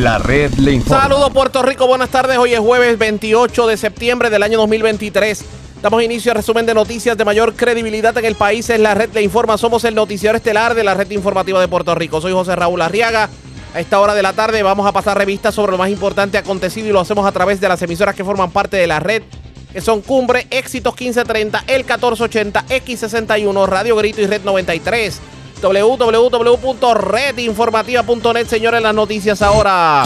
La red le informa. Saludos Puerto Rico, buenas tardes. Hoy es jueves 28 de septiembre del año 2023. Damos inicio al resumen de noticias de mayor credibilidad en el país. Es la red le informa. Somos el noticiero estelar de la red informativa de Puerto Rico. Soy José Raúl Arriaga. A esta hora de la tarde vamos a pasar revistas sobre lo más importante acontecido y lo hacemos a través de las emisoras que forman parte de la red, que son Cumbre, Éxitos 1530, El 1480, X61, Radio Grito y Red 93 www.redinformativa.net. Señores, las noticias ahora.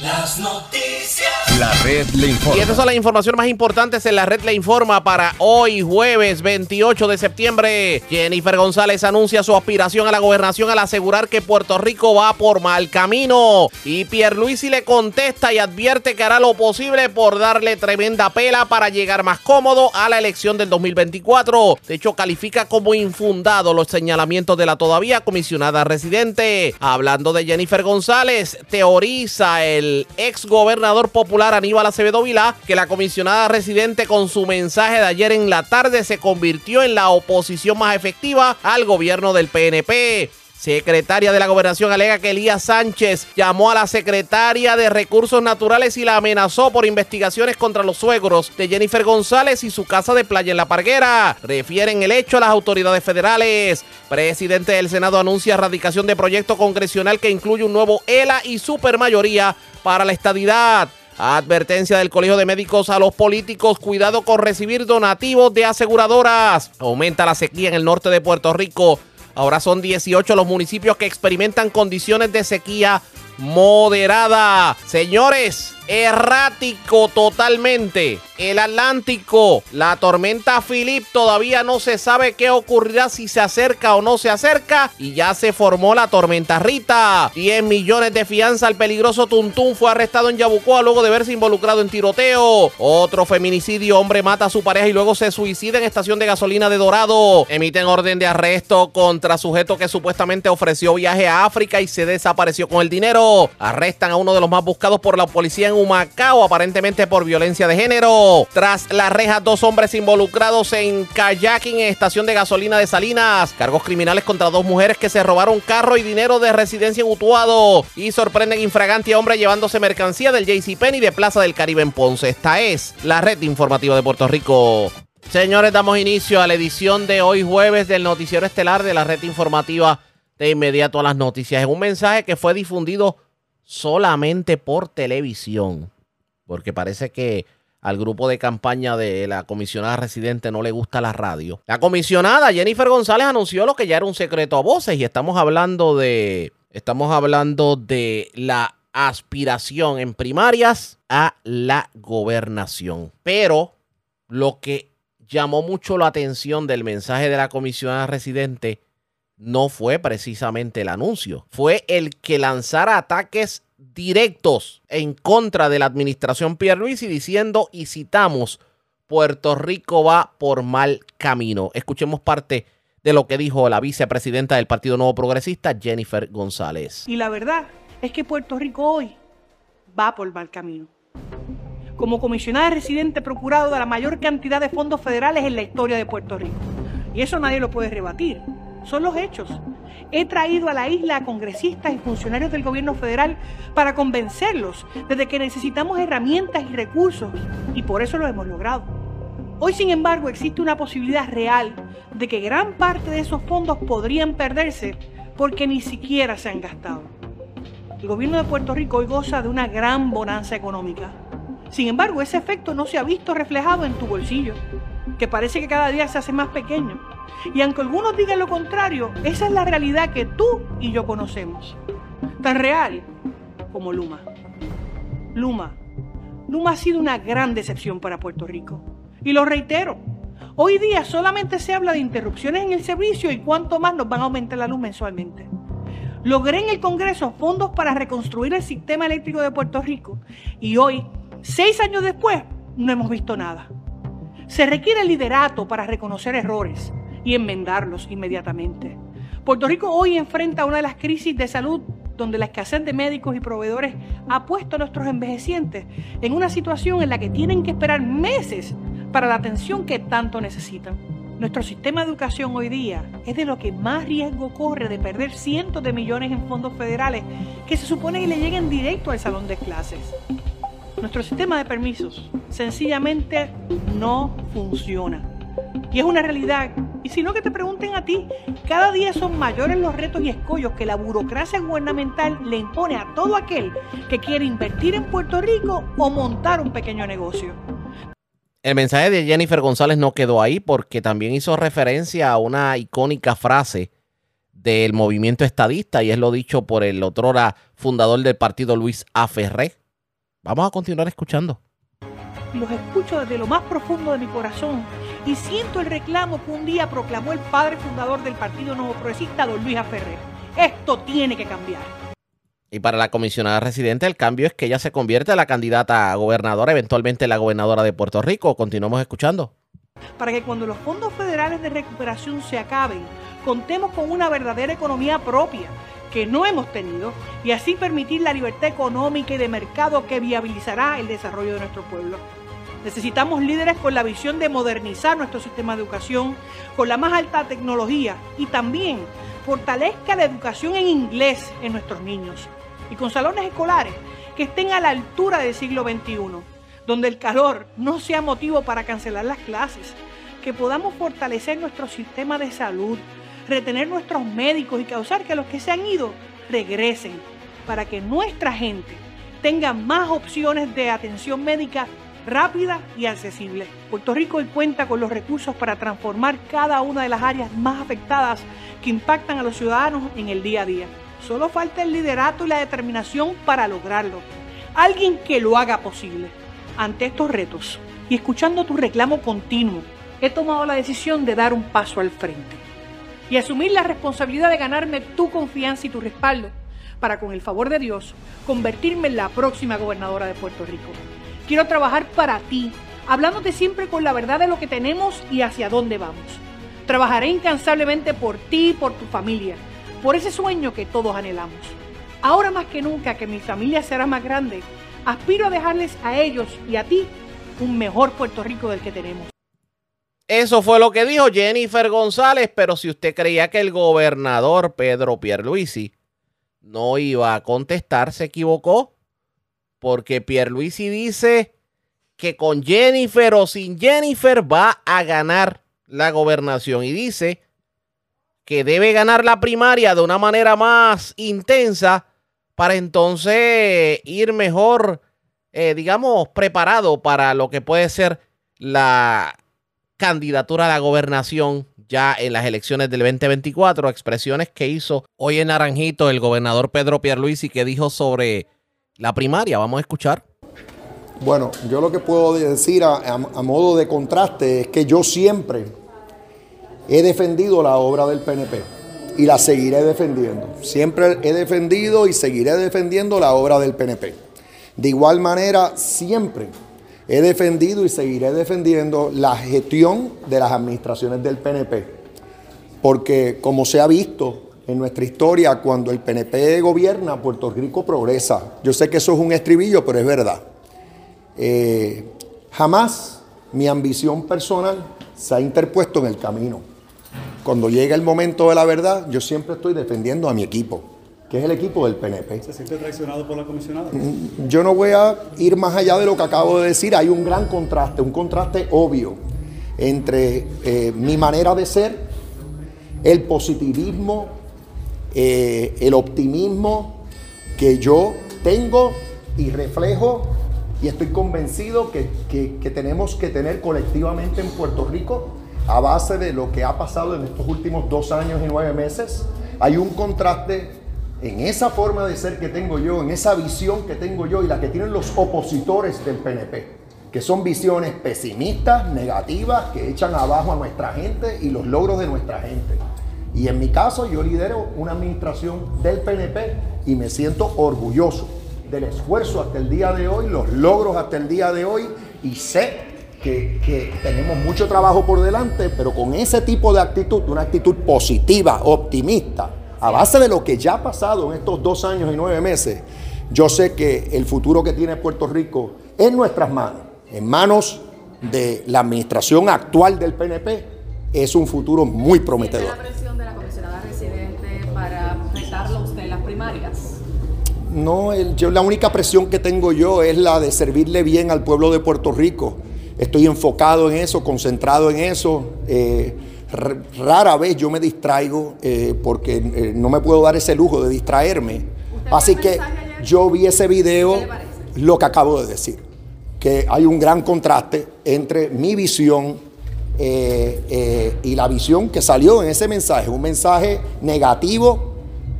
Las noticias. La red le Y informa. estas son las informaciones más importantes en la red Le Informa para hoy, jueves 28 de septiembre. Jennifer González anuncia su aspiración a la gobernación al asegurar que Puerto Rico va por mal camino. Y Pierluisi le contesta y advierte que hará lo posible por darle tremenda pela para llegar más cómodo a la elección del 2024. De hecho, califica como infundado los señalamientos de la todavía comisionada residente. Hablando de Jennifer González, teoriza el ex gobernador popular Aníbal Acevedo Vilá que la comisionada residente con su mensaje de ayer en la tarde se convirtió en la oposición más efectiva al gobierno del PNP. Secretaria de la Gobernación alega que Elías Sánchez llamó a la secretaria de Recursos Naturales y la amenazó por investigaciones contra los suegros de Jennifer González y su casa de playa en La Parguera. Refieren el hecho a las autoridades federales. Presidente del Senado anuncia erradicación de proyecto congresional que incluye un nuevo ELA y supermayoría para la estadidad. Advertencia del Colegio de Médicos a los políticos, cuidado con recibir donativos de aseguradoras. Aumenta la sequía en el norte de Puerto Rico. Ahora son 18 los municipios que experimentan condiciones de sequía moderada. Señores, errático totalmente. El Atlántico, la tormenta Philip todavía no se sabe qué ocurrirá si se acerca o no se acerca y ya se formó la tormenta Rita. 10 millones de fianza al peligroso Tuntún fue arrestado en Yabucoa luego de verse involucrado en tiroteo. Otro feminicidio, hombre mata a su pareja y luego se suicida en estación de gasolina de Dorado. Emiten orden de arresto contra sujeto que supuestamente ofreció viaje a África y se desapareció con el dinero. Arrestan a uno de los más buscados por la policía en Humacao, aparentemente por violencia de género. Tras las rejas, dos hombres involucrados en kayaking en estación de gasolina de Salinas. Cargos criminales contra dos mujeres que se robaron carro y dinero de residencia en Utuado. Y sorprenden infragante a hombre llevándose mercancía del JCPenney de Plaza del Caribe en Ponce. Esta es la red informativa de Puerto Rico. Señores, damos inicio a la edición de hoy jueves del noticiero estelar de la red informativa de inmediato a las noticias. En un mensaje que fue difundido solamente por televisión. Porque parece que al grupo de campaña de la comisionada residente no le gusta la radio. La comisionada Jennifer González anunció lo que ya era un secreto a voces y estamos hablando de estamos hablando de la aspiración en primarias a la gobernación. Pero lo que llamó mucho la atención del mensaje de la comisionada residente no fue precisamente el anuncio, fue el que lanzara ataques directos en contra de la administración Pierluisi diciendo y citamos Puerto Rico va por mal camino. Escuchemos parte de lo que dijo la vicepresidenta del Partido Nuevo Progresista, Jennifer González. Y la verdad es que Puerto Rico hoy va por mal camino. Como comisionada residente procurado de la mayor cantidad de fondos federales en la historia de Puerto Rico. Y eso nadie lo puede rebatir. Son los hechos. He traído a la isla a congresistas y funcionarios del gobierno federal para convencerlos de que necesitamos herramientas y recursos y por eso lo hemos logrado. Hoy, sin embargo, existe una posibilidad real de que gran parte de esos fondos podrían perderse porque ni siquiera se han gastado. El gobierno de Puerto Rico hoy goza de una gran bonanza económica. Sin embargo, ese efecto no se ha visto reflejado en tu bolsillo, que parece que cada día se hace más pequeño. Y aunque algunos digan lo contrario, esa es la realidad que tú y yo conocemos. Tan real como Luma. Luma. Luma ha sido una gran decepción para Puerto Rico. Y lo reitero, hoy día solamente se habla de interrupciones en el servicio y cuánto más nos van a aumentar la luz mensualmente. Logré en el Congreso fondos para reconstruir el sistema eléctrico de Puerto Rico y hoy, seis años después, no hemos visto nada. Se requiere liderato para reconocer errores y enmendarlos inmediatamente. Puerto Rico hoy enfrenta una de las crisis de salud donde la escasez de médicos y proveedores ha puesto a nuestros envejecientes en una situación en la que tienen que esperar meses para la atención que tanto necesitan. Nuestro sistema de educación hoy día es de lo que más riesgo corre de perder cientos de millones en fondos federales que se supone que le lleguen directo al salón de clases. Nuestro sistema de permisos sencillamente no funciona. Y es una realidad. Y si no que te pregunten a ti, cada día son mayores los retos y escollos que la burocracia gubernamental le impone a todo aquel que quiere invertir en Puerto Rico o montar un pequeño negocio. El mensaje de Jennifer González no quedó ahí porque también hizo referencia a una icónica frase del movimiento estadista y es lo dicho por el otrora fundador del partido Luis A. Vamos a continuar escuchando. Los escucho desde lo más profundo de mi corazón y siento el reclamo que un día proclamó el padre fundador del Partido Nuevo Progresista, don Luis. Ferrer. Esto tiene que cambiar. Y para la comisionada residente, el cambio es que ella se convierte en la candidata a gobernadora, eventualmente la gobernadora de Puerto Rico. Continuamos escuchando. Para que cuando los fondos federales de recuperación se acaben, contemos con una verdadera economía propia que no hemos tenido y así permitir la libertad económica y de mercado que viabilizará el desarrollo de nuestro pueblo. Necesitamos líderes con la visión de modernizar nuestro sistema de educación con la más alta tecnología y también fortalezca la educación en inglés en nuestros niños y con salones escolares que estén a la altura del siglo XXI, donde el calor no sea motivo para cancelar las clases, que podamos fortalecer nuestro sistema de salud, retener nuestros médicos y causar que los que se han ido regresen, para que nuestra gente tenga más opciones de atención médica rápida y accesible. Puerto Rico cuenta con los recursos para transformar cada una de las áreas más afectadas que impactan a los ciudadanos en el día a día. Solo falta el liderato y la determinación para lograrlo. Alguien que lo haga posible. Ante estos retos y escuchando tu reclamo continuo, he tomado la decisión de dar un paso al frente y asumir la responsabilidad de ganarme tu confianza y tu respaldo para, con el favor de Dios, convertirme en la próxima gobernadora de Puerto Rico. Quiero trabajar para ti, hablándote siempre con la verdad de lo que tenemos y hacia dónde vamos. Trabajaré incansablemente por ti y por tu familia por ese sueño que todos anhelamos. Ahora más que nunca que mi familia será más grande, aspiro a dejarles a ellos y a ti un mejor Puerto Rico del que tenemos. Eso fue lo que dijo Jennifer González, pero si usted creía que el gobernador Pedro Pierluisi no iba a contestar, se equivocó, porque Pierluisi dice que con Jennifer o sin Jennifer va a ganar la gobernación y dice que debe ganar la primaria de una manera más intensa para entonces ir mejor, eh, digamos, preparado para lo que puede ser la candidatura a la gobernación ya en las elecciones del 2024. Expresiones que hizo hoy en Naranjito el gobernador Pedro Pierluisi que dijo sobre la primaria. Vamos a escuchar. Bueno, yo lo que puedo decir a, modo de contraste es que yo siempre he defendido la obra del PNP y la seguiré defendiendo. Siempre he defendido y seguiré defendiendo la obra del PNP. De igual manera, siempre he defendido y seguiré defendiendo la gestión de las administraciones del PNP. Porque como se ha visto en nuestra historia, cuando el PNP gobierna, Puerto Rico progresa. Yo sé que eso es un estribillo, pero es verdad. Eh, jamás mi ambición personal se ha interpuesto en el camino cuando llega el momento de la verdad, yo siempre estoy defendiendo a mi equipo, que es el equipo del PNP. ¿Se siente traicionado por la comisionada? Mm, yo no voy a ir más allá de lo que acabo de decir. Hay un gran contraste, un contraste obvio entre eh, mi manera de ser, el positivismo, eh, el optimismo que yo tengo y reflejo y estoy convencido que, que tenemos que tener colectivamente en Puerto Rico a base de lo que ha pasado en estos últimos dos años y nueve meses, hay un contraste en esa forma de ser que tengo yo, en esa visión que tengo yo y la que tienen los opositores del PNP, que son visiones pesimistas, negativas, que echan abajo a nuestra gente y los logros de nuestra gente. Y en mi caso yo lidero una administración del PNP y me siento orgulloso del esfuerzo hasta el día de hoy, los logros hasta el día de hoy y sé que, tenemos mucho trabajo por delante, pero con ese tipo de actitud, una actitud positiva, optimista, a base de lo que ya ha pasado en estos dos años y nueve meses, yo sé que el futuro que tiene Puerto Rico en nuestras manos, en manos de la administración actual del PNP, es un futuro muy ¿Siente prometedor. No, el- yo, la única presión que tengo yo es la de servirle bien al pueblo de Puerto Rico. Estoy enfocado en eso, concentrado en eso. Eh, rara vez yo me distraigo eh, porque eh, no me puedo dar ese lujo de distraerme. Así que yo vi ese video, lo que acabo de decir, que hay un gran contraste entre mi visión y la visión que salió en ese mensaje, un mensaje negativo,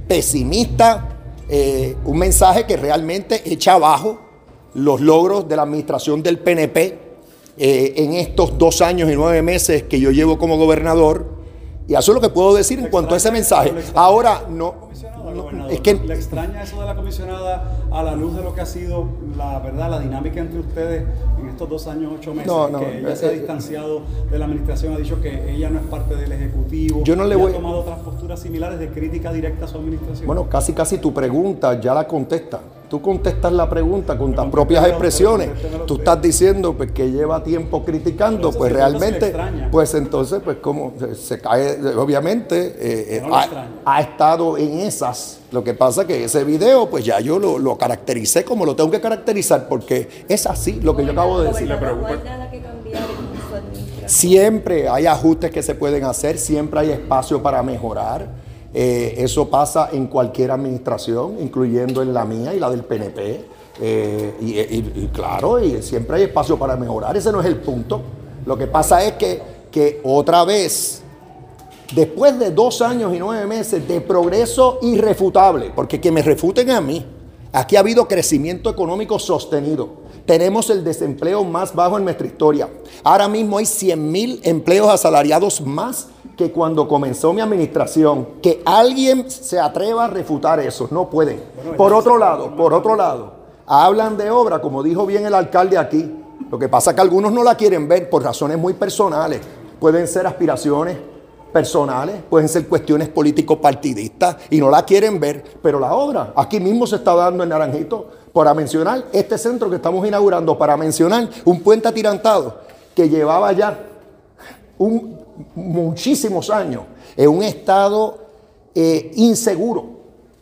pesimista, eh, un mensaje que realmente echa abajo los logros de la administración del PNP eh, en estos dos años y nueve meses que yo llevo como gobernador. Y eso es lo que puedo decir en cuanto a ese mensaje. Ahora, no, gobernador, es que ¿Le extraña eso de la comisionada a la luz de lo que ha sido la verdad, la dinámica entre ustedes en estos dos años, ocho meses? No, no, que ella eh, se ha eh, distanciado de la administración, ha dicho que ella no es parte del Ejecutivo. Yo no le voy- ha tomado otras posturas similares de crítica directa a su administración. Bueno, casi casi tu pregunta ya la contesta. Tú contestas la pregunta con tus propias expresiones. Tú estás diciendo pues, que lleva tiempo criticando, pues realmente, extraña. pues entonces, pues como se, se cae, obviamente, eh, eh, No ha, extraña. ha estado en esas. Lo que pasa que ese video, pues ya yo lo, lo caractericé como lo tengo que caracterizar, porque es así lo que yo acabo de decir. Siempre hay ajustes que se pueden hacer, siempre hay espacio para mejorar. Eh, eso pasa en cualquier administración, incluyendo en la mía y la del PNP. Eh, y, claro, y siempre hay espacio para mejorar. Ese no es el punto. Lo que pasa es que, que otra vez, después de dos años y nueve meses de progreso irrefutable, porque que me refuten a mí, aquí ha habido crecimiento económico sostenido. Tenemos el desempleo más bajo en nuestra historia. Ahora mismo hay 100 mil empleos asalariados más que cuando comenzó mi administración. Que alguien se atreva a refutar eso, no pueden. Por otro lado, por otro lado, hablan de obra, como dijo bien el alcalde aquí. Lo que pasa es que algunos no la quieren ver por razones muy personales. Pueden ser aspiraciones personales, pueden ser cuestiones político-partidistas y no la quieren ver, pero la obra aquí mismo se está dando en Naranjito, para mencionar este centro que estamos inaugurando, para mencionar un puente atirantado que llevaba ya un- muchísimos años en un estado eh, inseguro,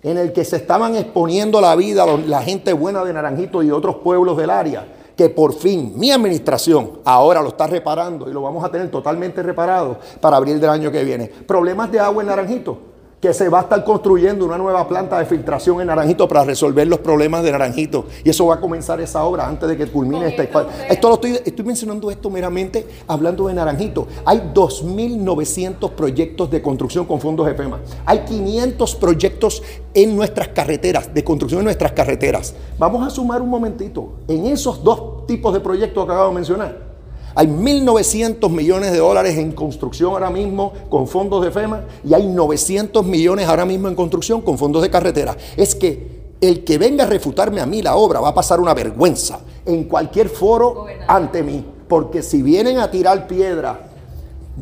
en el que se estaban exponiendo la vida la- gente buena de Naranjito y otros pueblos del área, que por fin mi administración ahora lo está reparando y lo vamos a tener totalmente reparado para abril del año que viene. Problemas de agua en Naranjito, que se va a estar construyendo una nueva planta de filtración en Naranjito para resolver los problemas de Naranjito. Y eso va a comenzar esa obra antes de que culmine esta esto lo estoy, estoy mencionando esto meramente hablando de Naranjito. Hay 2.900 proyectos de construcción con fondos de FEMA. Hay 500 proyectos en nuestras carreteras, de construcción en nuestras carreteras. Vamos a sumar un momentito. En esos dos tipos de proyectos que acabo de mencionar, hay 1.900 millones de dólares en construcción ahora mismo con fondos de FEMA y hay 900 millones ahora mismo en construcción con fondos de carretera. Es que el que venga a refutarme a mí la obra va a pasar una vergüenza en cualquier foro Gobernador. ante mí. Porque si vienen a tirar piedra,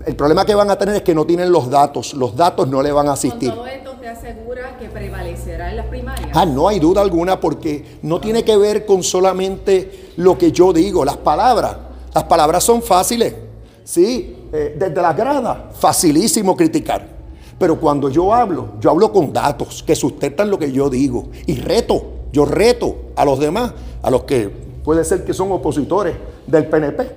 el problema que van a tener es que no tienen los datos. Los datos no le van a Con asistir. todo esto, ¿usted asegura que prevalecerá en las primarias? Ah, no hay duda alguna porque no tiene que ver con solamente lo que yo digo, las palabras. Las palabras son fáciles. Sí, eh, desde la grada, facilísimo criticar. Pero cuando yo hablo, yo hablo con datos que sustentan lo que yo digo. Y reto, yo reto a los demás, a los que puede ser que son opositores del PNP,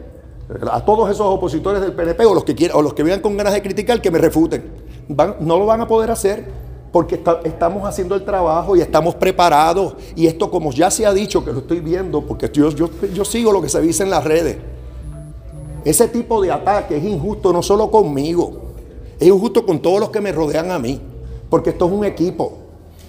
a todos esos opositores del PNP o los que quieran, o los que vengan con ganas de criticar, que me refuten. No lo van a poder hacer porque estamos haciendo el trabajo y estamos preparados. Y esto, como ya se ha dicho, que lo estoy viendo, porque yo sigo lo que se dice en las redes. Ese tipo de ataque es injusto no solo conmigo, es injusto con todos los que me rodean a mí, porque esto es un equipo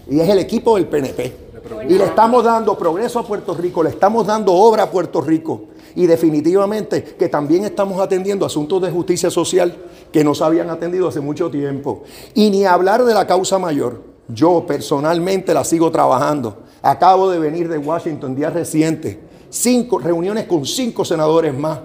y es el equipo del PNP. Y le estamos dando progreso a Puerto Rico, le estamos dando obra a Puerto Rico y definitivamente que también estamos atendiendo asuntos de justicia social que no se habían atendido hace mucho tiempo. Y ni hablar de la causa mayor. Yo personalmente la sigo trabajando. Acabo de venir de Washington días recientes, cinco reuniones con cinco senadores más.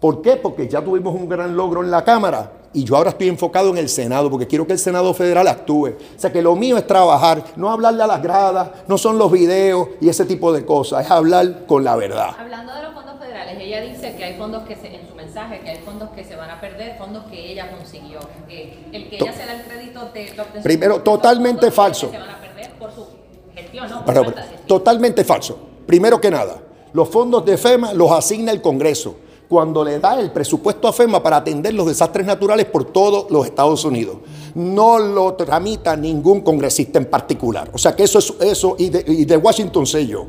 ¿Por qué? Porque ya tuvimos un gran logro en la Cámara y yo ahora estoy enfocado en el Senado porque quiero que el Senado federal actúe. O sea que lo mío es trabajar, no hablarle a las gradas, no son los videos y ese tipo de cosas, es hablar con la verdad. Hablando de los fondos federales, ella dice que hay fondos que se, en su mensaje, que hay fondos que se van a perder, fondos que ella consiguió. Eh, el que ella se da el crédito de Primero, de fondos, totalmente que falso. Se van a perder por su gestión, ¿no? Por totalmente falso. Primero que nada, los fondos de FEMA los asigna el Congreso cuando le da el presupuesto a FEMA para atender los desastres naturales por todos los Estados Unidos. No lo tramita ningún congresista en particular. O sea que eso es eso y de, Washington sé yo.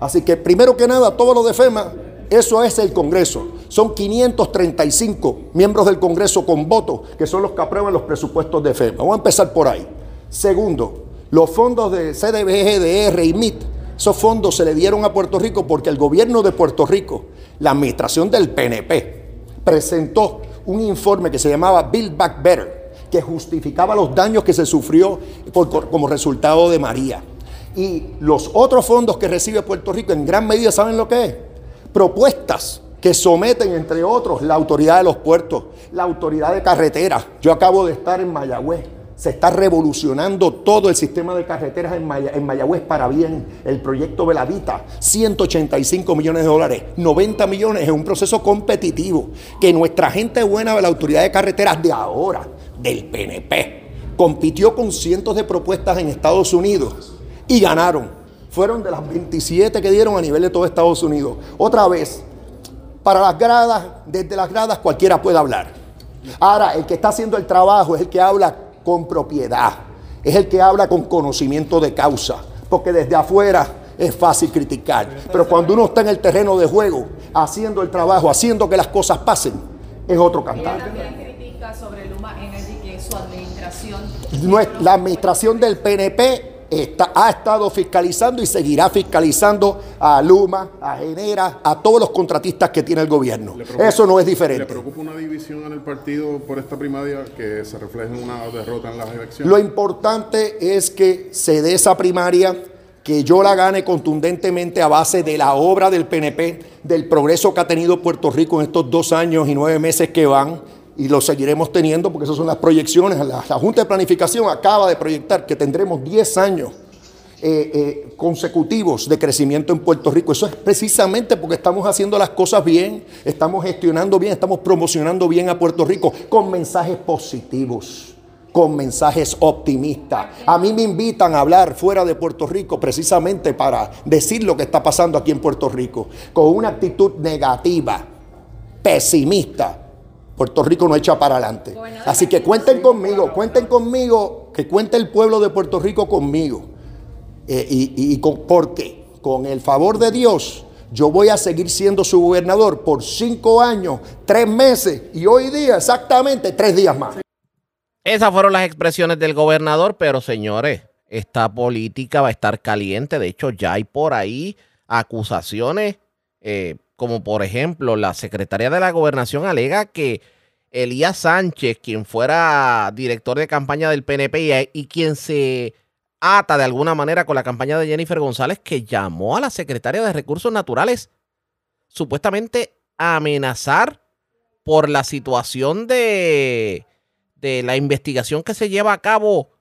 Así que primero que nada, todo lo de FEMA, eso es el Congreso. Son 535 miembros del Congreso con votos que son los que aprueban los presupuestos de FEMA. Vamos a empezar por ahí. Segundo, los fondos de CDBG, DR y MIT, esos fondos se le dieron a Puerto Rico porque el gobierno de Puerto Rico, la administración del PNP, presentó un informe que se llamaba Build Back Better, que justificaba los daños que se sufrió como resultado de María. Y los otros fondos que recibe Puerto Rico en gran medida, ¿saben lo que es? Propuestas que someten, entre otros, la autoridad de los puertos, la autoridad de carreteras. Yo acabo de estar en Mayagüez. Se está revolucionando todo el sistema de carreteras en, Maya- en Mayagüez para bien. El proyecto Velavita, 185 millones de dólares, 90 millones es un proceso competitivo que nuestra gente buena de la autoridad de carreteras de ahora, del PNP, compitió con cientos de propuestas en Estados Unidos y ganaron. Fueron de las 27 que dieron a nivel de todo Estados Unidos. Otra vez, para las gradas, desde las gradas cualquiera puede hablar. Ahora, el que está haciendo el trabajo es el que habla con propiedad, es el que habla con conocimiento de causa, porque desde afuera es fácil criticar, pero cuando uno está en el terreno de juego, haciendo el trabajo, haciendo que las cosas pasen, es otro cantar. también critica sobre Luma Energy que su administración. Nues- La administración del PNP está- ha estado fiscalizando y seguirá fiscalizando a Luma, a Genera, a todos los contratistas que tiene el gobierno. ¿Le preocupa- Eso no es ¿Le diferente. preocupa una división en el partido por esta primaria que se refleje en una derrota en las elecciones? Lo importante es que se dé esa primaria, que yo la gane contundentemente a base de la obra del PNP, del progreso que ha tenido Puerto Rico en estos dos años y nueve meses que van, y lo seguiremos teniendo porque esas son las proyecciones. La, Junta de Planificación acaba de proyectar que tendremos 10 años eh, eh, consecutivos de crecimiento en Puerto Rico. Eso es precisamente porque estamos haciendo las cosas bien, estamos gestionando bien, estamos promocionando bien a Puerto Rico con mensajes positivos, con mensajes optimistas. A mí me invitan a hablar fuera de Puerto Rico precisamente para decir lo que está pasando aquí en Puerto Rico, con una actitud negativa, pesimista. Puerto Rico no echa para adelante. Así que cuenten conmigo, cuenten conmigo, que cuente el pueblo de Puerto Rico conmigo. Eh, y, y- y con, ¿Por qué? Con el favor de Dios, yo voy a seguir siendo su gobernador por cinco años, tres meses y hoy día exactamente tres días más. Esas fueron las expresiones del gobernador, pero señores, esta política va a estar caliente. De hecho, ya hay por ahí acusaciones, eh, como por ejemplo, la secretaria de la gobernación alega que Elías Sánchez, quien fuera director de campaña del PNP y, quien se ata de alguna manera con la campaña de Jennifer González, que llamó a la secretaria de Recursos Naturales supuestamente a amenazar por la situación de, de la investigación que se lleva a cabo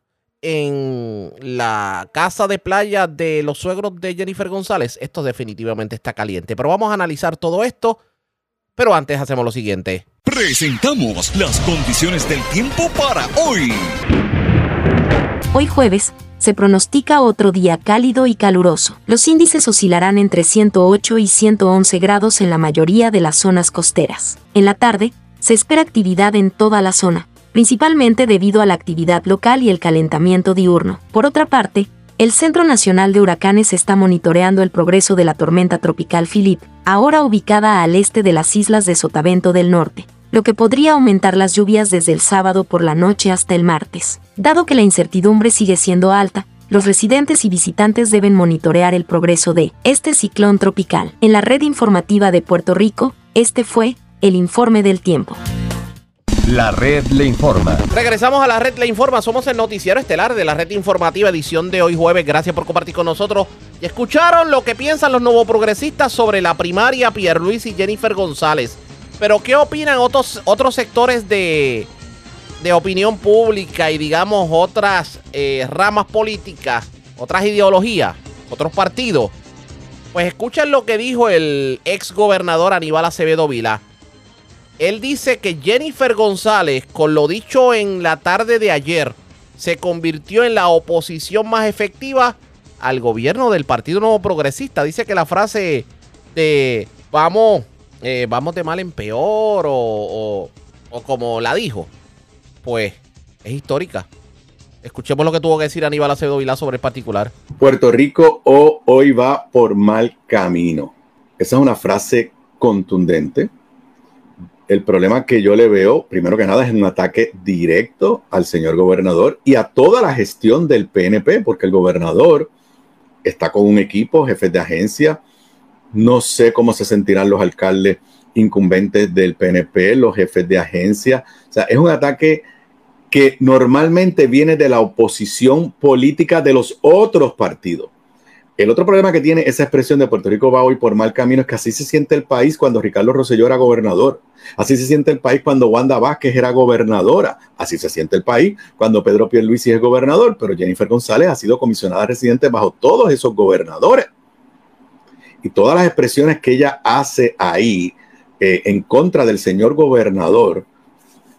en la casa de playa de los suegros de Jennifer González. Esto definitivamente está caliente. Pero vamos a analizar todo esto. Pero antes hacemos lo siguiente. Presentamos las condiciones del tiempo para hoy. Hoy jueves, se pronostica otro día cálido y caluroso. Los índices oscilarán entre 108 y 111 grados en la mayoría de las zonas costeras. En la tarde, se espera actividad en toda la zona, principalmente debido a la actividad local y el calentamiento diurno. Por otra parte, el Centro Nacional de Huracanes está monitoreando el progreso de la tormenta tropical Philip, ahora ubicada al este de las islas de Sotavento del Norte, lo que podría aumentar las lluvias desde el sábado por la noche hasta el martes. Dado que la incertidumbre sigue siendo alta, los residentes y visitantes deben monitorear el progreso de este ciclón tropical. En la red informativa de Puerto Rico, este fue el informe del tiempo. La red le informa. Regresamos a la red Le Informa. Somos el noticiero estelar de la red informativa edición de hoy jueves. Gracias por compartir con nosotros. Y escucharon lo que piensan los nuevos progresistas sobre la primaria Pierluis y Jennifer González. Pero ¿qué opinan otros, otros sectores de, de opinión pública y digamos otras eh, ramas políticas, otras ideologías, otros partidos? Pues escuchen lo que dijo el ex gobernador Aníbal Acevedo Vila. Él dice que Jennifer González, con lo dicho en la tarde de ayer, se convirtió en la oposición más efectiva al gobierno del Partido Nuevo Progresista. Dice que la frase de vamos, eh, vamos de mal en peor o, o, como la dijo, pues es histórica. Escuchemos lo que tuvo que decir Aníbal Acevedo Vilá sobre el particular. Puerto Rico o hoy va por mal camino. Esa es una frase contundente. El problema que yo le veo, primero que nada, es un ataque directo al señor gobernador y a toda la gestión del PNP, porque el gobernador está con un equipo, jefes de agencia. No sé cómo se sentirán los alcaldes incumbentes del PNP, los jefes de agencia. O sea, es un ataque que normalmente viene de la oposición política de los otros partidos. El otro problema que tiene esa expresión de Puerto Rico va hoy por mal camino es que así se siente el país cuando Ricardo Rosselló era gobernador. Así se siente el país cuando Wanda Vázquez era gobernadora. Así se siente el país cuando Pedro Pierluisi es gobernador. Pero Jennifer González ha sido comisionada residente bajo todos esos gobernadores. Y todas las expresiones que ella hace ahí eh, en contra del señor gobernador,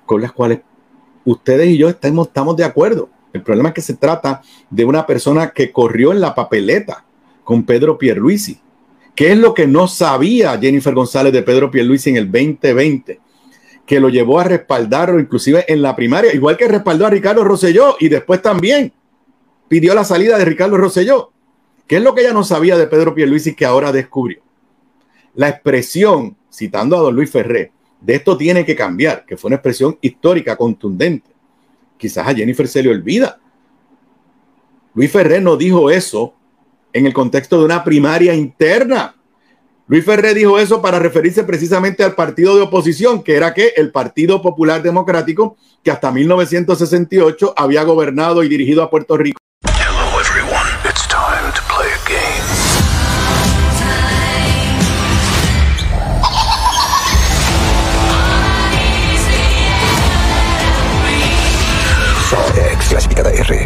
con las cuales ustedes y yo estamos, estamos de acuerdo. El problema es que se trata de una persona que corrió en la papeleta con Pedro Pierluisi. ¿Qué es lo que no sabía Jennifer González de Pedro Pierluisi en el 2020? Que lo llevó a respaldarlo inclusive en la primaria, igual que respaldó a Ricardo Rosselló y después también pidió la salida de Ricardo Rosselló. ¿Qué es lo que ella no sabía de Pedro Pierluisi que ahora descubrió? La expresión, citando a don Luis Ferré, de esto tiene que cambiar, que fue una expresión histórica, contundente. Quizás a Jennifer se le olvida. Luis Ferré no dijo eso en el contexto de una primaria interna. Luis Ferré dijo eso para referirse precisamente al partido de oposición, que era que el Partido Popular Democrático, que hasta 1968 había gobernado y dirigido a Puerto Rico. Hello everyone, it's time to play a game.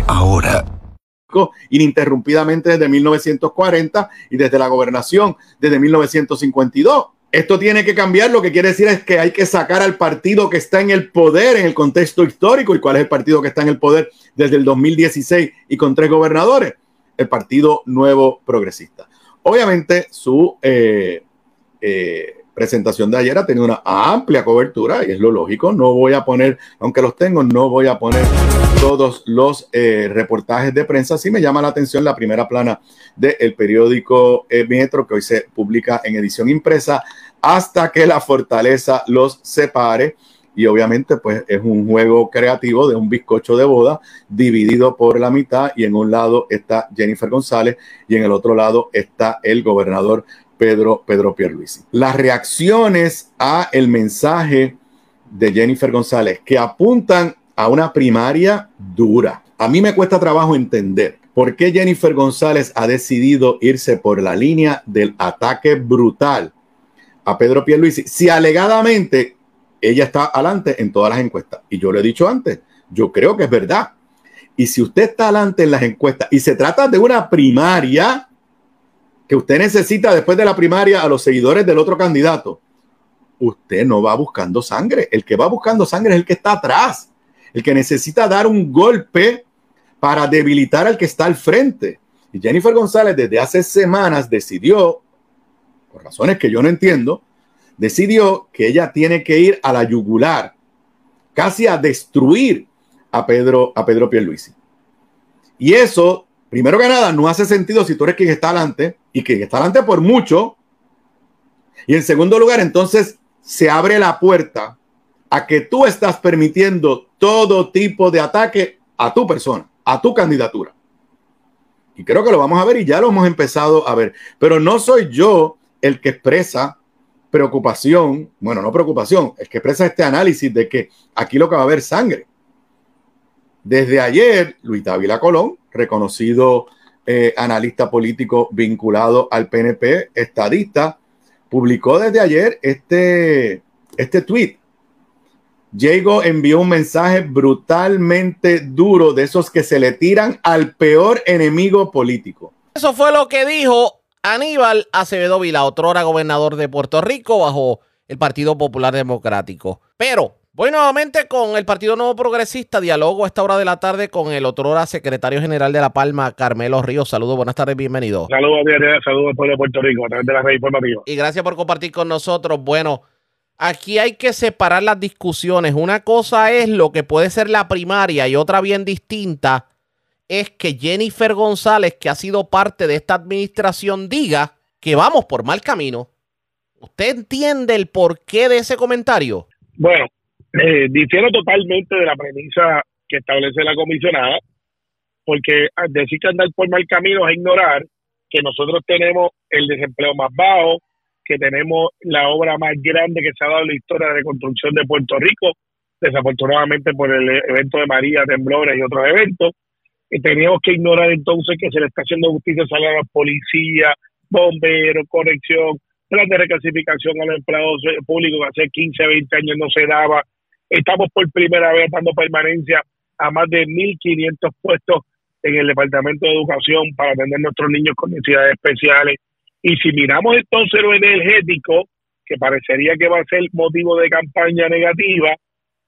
Ahora. ininterrumpidamente desde 1940 y desde la gobernación desde 1952. Esto tiene que cambiar, lo que quiere decir es que hay que sacar al partido que está en el poder en el contexto histórico. ¿Y cuál es el partido que está en el poder desde el 2016 y con tres gobernadores? El Partido Nuevo Progresista. Obviamente su eh, eh, presentación de ayer ha tenido una amplia cobertura y es lo lógico. No voy a poner, aunque los tengo, no voy a poner todos los eh, reportajes de prensa. Sí me llama la atención la primera plana del periódico eh, Metro, que hoy se publica en edición impresa, hasta que la fortaleza los separe. Y obviamente, pues es un juego creativo de un bizcocho de boda dividido por la mitad. Y en un lado está Jennifer González y en el otro lado está el gobernador Pedro, Pedro Pierluisi. Las reacciones a el mensaje de Jennifer González que apuntan a una primaria dura. A mí me cuesta trabajo entender por qué Jennifer González ha decidido irse por la línea del ataque brutal a Pedro Pierluisi, si alegadamente ella está adelante en todas las encuestas. Y yo lo he dicho antes, yo creo que es verdad. Y si usted está adelante en las encuestas y se trata de una primaria, que usted necesita después de la primaria a los seguidores del otro candidato, usted no va buscando sangre. El que va buscando sangre es el que está atrás, el que necesita dar un golpe para debilitar al que está al frente. Y Jennifer González desde hace semanas decidió, por razones que yo no entiendo, decidió que ella tiene que ir a la yugular, casi a destruir a Pedro, a Pedro Pierluisi. Y eso, primero que nada, no hace sentido si tú eres quien está adelante y quien está adelante por mucho. Y en segundo lugar, entonces se abre la puerta a que tú estás permitiendo todo tipo de ataque a tu persona, a tu candidatura. Y creo que lo vamos a ver y ya lo hemos empezado a ver. Pero no soy yo el que expresa preocupación, bueno, no preocupación, el que expresa este análisis de que aquí lo que va a haber sangre. Desde ayer, Luis Dávila Colón, reconocido eh, analista político vinculado al PNP, estadista, publicó desde ayer este, este tweet. Diego envió un mensaje brutalmente duro de esos que se le tiran al peor enemigo político. Eso fue lo que dijo Aníbal Acevedo Vila, otrora gobernador de Puerto Rico bajo el Partido Popular Democrático. Pero voy nuevamente con el Partido Nuevo Progresista, diálogo a esta hora de la tarde con el otrora secretario general de La Palma, Carmelo Ríos. Saludos, buenas tardes, bienvenido. Saludos, Diana, saludos al pueblo de Puerto Rico a través de la red informativa. Y gracias por compartir con nosotros. Bueno, aquí hay que separar las discusiones. Una cosa es lo que puede ser la primaria y otra bien distinta es que Jennifer González, que ha sido parte de esta administración, diga que vamos por mal camino. ¿Usted entiende el porqué de ese comentario? Bueno, eh, difiero totalmente de la premisa que establece la comisionada, porque decir que andar por mal camino es ignorar que nosotros tenemos el desempleo más bajo, que tenemos la obra más grande que se ha dado en la historia de reconstrucción de Puerto Rico, desafortunadamente por el evento de María, temblores y otros eventos, teníamos que ignorar entonces que se le está haciendo justicia a la policía, bomberos, corrección, plan de reclasificación a los empleados eh, públicos que hace 15, 20 años no se daba. Estamos por primera vez dando permanencia a más de 1.500 puestos en el Departamento de Educación para atender a nuestros niños con necesidades especiales. Y si miramos entonces lo energético, que parecería que va a ser motivo de campaña negativa,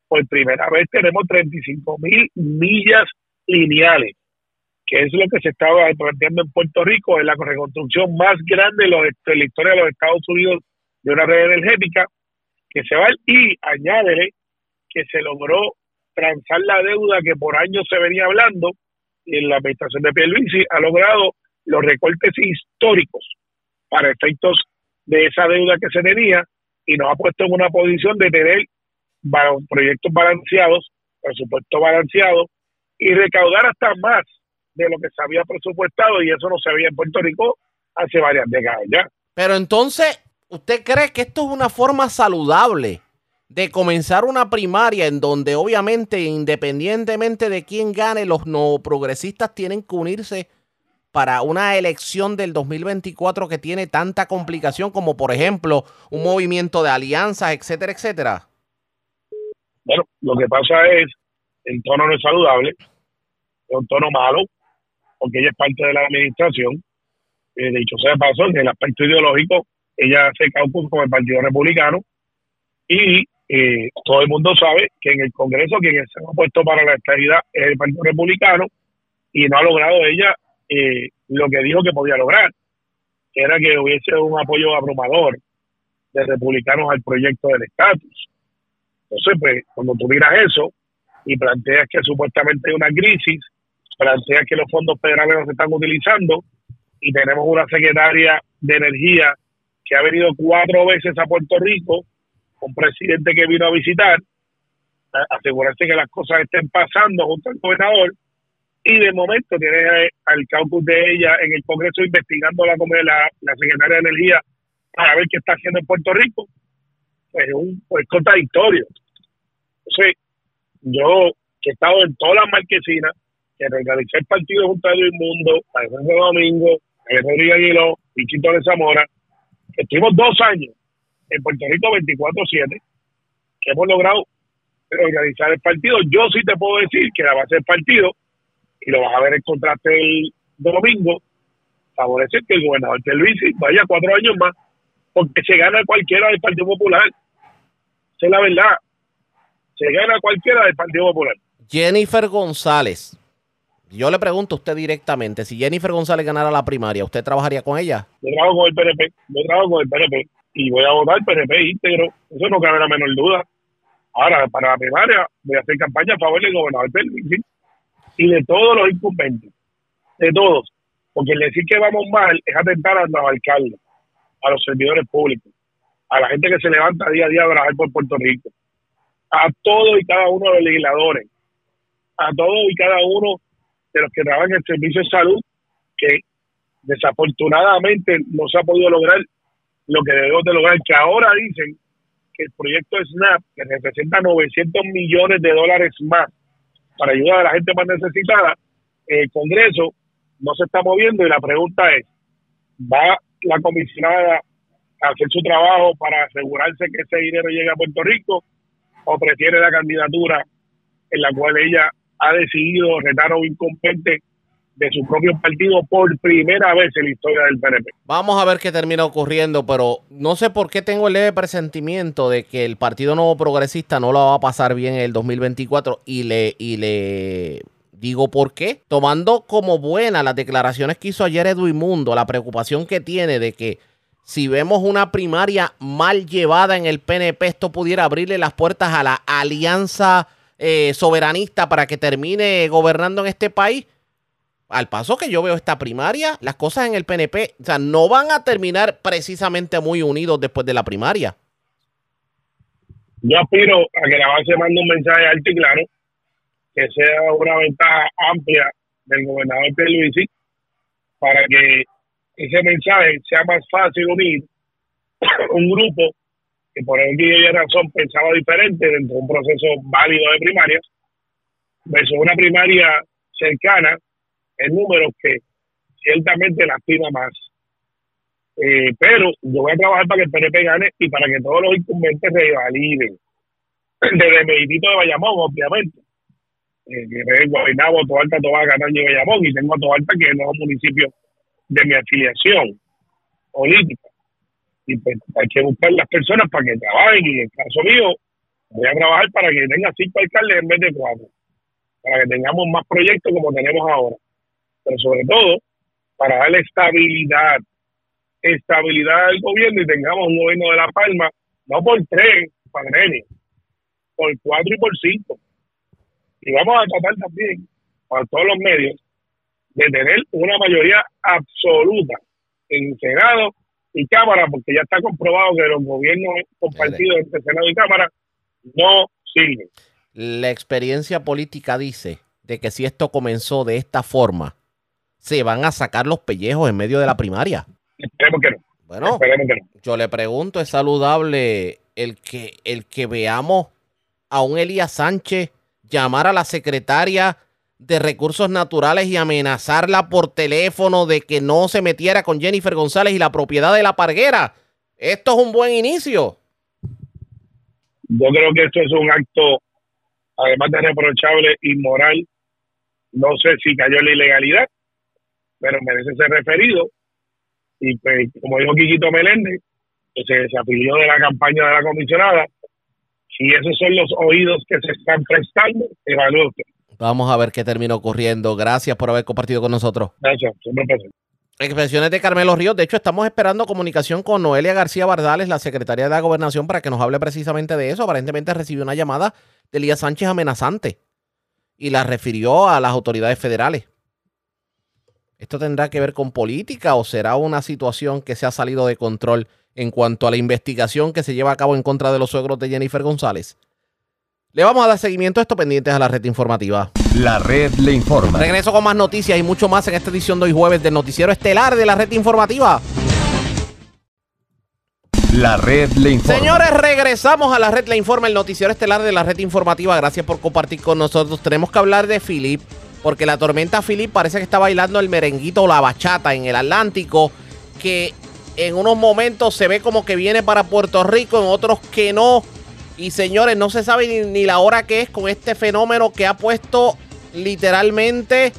por primera vez tenemos 35 mil millas lineales, que es lo que se estaba planteando en Puerto Rico, es la reconstrucción más grande de, la historia de los Estados Unidos de una red energética que se va y añádele que se logró transar la deuda que por años se venía hablando y en la administración de Pierluisi ha logrado los recortes históricos para efectos de esa deuda que se tenía y nos ha puesto en una posición de tener proyectos balanceados, presupuesto balanceado y recaudar hasta más de lo que se había presupuestado y eso no se había en Puerto Rico hace varias décadas ya. Pero entonces, ¿usted cree que esto es una forma saludable de comenzar una primaria en donde obviamente independientemente de quién gane, los no progresistas tienen que unirse para una elección del 2024 que tiene tanta complicación como por ejemplo un movimiento de alianzas, etcétera, etcétera? Bueno, lo que pasa es, el tono no es saludable, es un tono malo, porque ella es parte de la administración. Eh, de hecho, sea pasó, en el aspecto ideológico, ella hace cálculos con el Partido Republicano y eh, todo el mundo sabe que en el Congreso quien se ha puesto para la estabilidad es el Partido Republicano y no ha logrado ella eh, lo que dijo que podía lograr, que era que hubiese un apoyo abrumador de republicanos al proyecto del estatus. Entonces, pues, cuando tú miras eso y planteas que supuestamente hay una crisis, plantea que los fondos federales no se están utilizando y tenemos una secretaria de energía que ha venido cuatro veces a Puerto Rico, un presidente que vino a visitar, asegurarse que las cosas estén pasando junto al gobernador y de momento tiene al caucus de ella en el Congreso investigando la, la, la secretaria de Energía para ver qué está haciendo en Puerto Rico. Pues es un pues, contradictorio. Entonces, yo que he estado en todas las marquesinas, que realizé el partido junto a Luis Mundo, a Domingo, a Rodríguez Aguiló, Pichito de Zamora, estuvimos dos años en Puerto Rico 24-7, que hemos logrado organizar el partido. Yo sí te puedo decir que la base del partido, y lo vas a ver en contraste el domingo, favorece que el gobernador Luis vaya cuatro años más, porque se gana cualquiera del Partido Popular. Esa es la verdad. Se gana cualquiera del Partido Popular. Jennifer González yo le pregunto a usted directamente, si Jennifer González ganara la primaria, ¿usted trabajaría con ella? Yo trabajo con el PNP, yo trabajo con el PNP y voy a votar PNP íntegro, eso no cabe la menor duda. Ahora, para la primaria, voy a hacer campaña a favor del gobernador Pérez y de todos los incumbentes, de todos, porque el decir que vamos mal es atentar a los alcaldes, a los servidores públicos, a la gente que se levanta día a día a trabajar por Puerto Rico, a todos y cada uno de los legisladores, a todos y cada uno de los que trabajan en el servicio de salud, que desafortunadamente no se ha podido lograr lo que debemos de lograr, que ahora dicen que el proyecto SNAP, que representa 900 millones de dólares más para ayudar a la gente más necesitada, el Congreso no se está moviendo y la pregunta es, ¿va la comisionada a hacer su trabajo para asegurarse que ese dinero llegue a Puerto Rico o prefiere la candidatura en la cual ella ha decidido retar a un incompetente de su propio partido por primera vez en la historia del PNP. Vamos a ver qué termina ocurriendo, pero no sé por qué tengo el leve presentimiento de que el Partido Nuevo Progresista no lo va a pasar bien en el 2024 y le, y le digo por qué. Tomando como buena las declaraciones que hizo ayer Edwin Mundo, la preocupación que tiene de que si vemos una primaria mal llevada en el PNP, esto pudiera abrirle las puertas a la alianza eh, soberanista para que termine gobernando en este país al paso que yo veo esta primaria, las cosas en el PNP, o sea, no van a terminar precisamente muy unidos después de la primaria. Yo aspiro a que la base mande un mensaje alto y claro, que sea una ventaja amplia del gobernador Pierluisi para que ese mensaje sea más fácil unir un grupo que por y razón pensaba diferente dentro de un proceso válido de primarias versus una primaria cercana en números que ciertamente lastima más. Eh, pero yo voy a trabajar para que el PNP gane y para que todos los incumbentes revaliden. Desde Meditito de Bayamón, obviamente. Eh, que Guaynabo, Toalta, Tobaga, Cataño y Bayamón. Y tengo a Toalta, que es un municipio de mi afiliación política. Y pues, hay que buscar las personas para que trabajen. Y en el caso mío, voy a trabajar para que tenga cinco alcaldes en vez de cuatro. Para que tengamos más proyectos como tenemos ahora pero sobre todo para darle estabilidad, estabilidad al gobierno y tengamos un gobierno de La Palma, no por tres, por cuatro y por cinco. Y vamos a tratar también, para todos los medios, de tener una mayoría absoluta en Senado y Cámara, porque ya está comprobado que los gobiernos compartidos entre Senado y Cámara no sirven. La experiencia política dice de que si esto comenzó de esta forma, se van a sacar los pellejos en medio de la primaria. Esperemos que no. Bueno, yo le pregunto, ¿es saludable el que, el que veamos a un Elías Sánchez llamar a la secretaria de Recursos Naturales y amenazarla por teléfono de que no se metiera con Jennifer González y la propiedad de la parguera? Esto es un buen inicio. Yo creo que esto es un acto, además de reprochable, inmoral. No sé si cayó en la ilegalidad, pero merece ser referido. Y pues, como dijo Quiquito Meléndez, que se desafilió de la campaña de la comisionada, si esos son los oídos que se están prestando, evalúe usted. Vamos a ver qué termina ocurriendo. Gracias por haber compartido con nosotros. Gracias, siempre presente. Expresiones de Carmelo Ríos. De hecho, estamos esperando comunicación con Noelia García Bardales, la secretaria de la Gobernación, para que nos hable precisamente de eso. Aparentemente recibió una llamada de Elías Sánchez amenazante y la refirió a las autoridades federales. ¿Esto tendrá que ver con política o será una situación que se ha salido de control en cuanto a la investigación que se lleva a cabo en contra de los suegros de Jennifer González? Le vamos a dar seguimiento a esto pendientes a la red informativa. La red le informa. Regreso con más noticias y mucho más en esta edición de hoy jueves del noticiero estelar de la red informativa. La red le informa. Señores, regresamos a la red le informa, el noticiero estelar de la red informativa. Gracias por compartir con nosotros. Tenemos que hablar de Philip porque la tormenta Philip parece que está bailando el merenguito o la bachata en el Atlántico, que en unos momentos se ve como que viene para Puerto Rico, en otros que no. Y señores, no se sabe ni, la hora que es con este fenómeno que ha puesto literalmente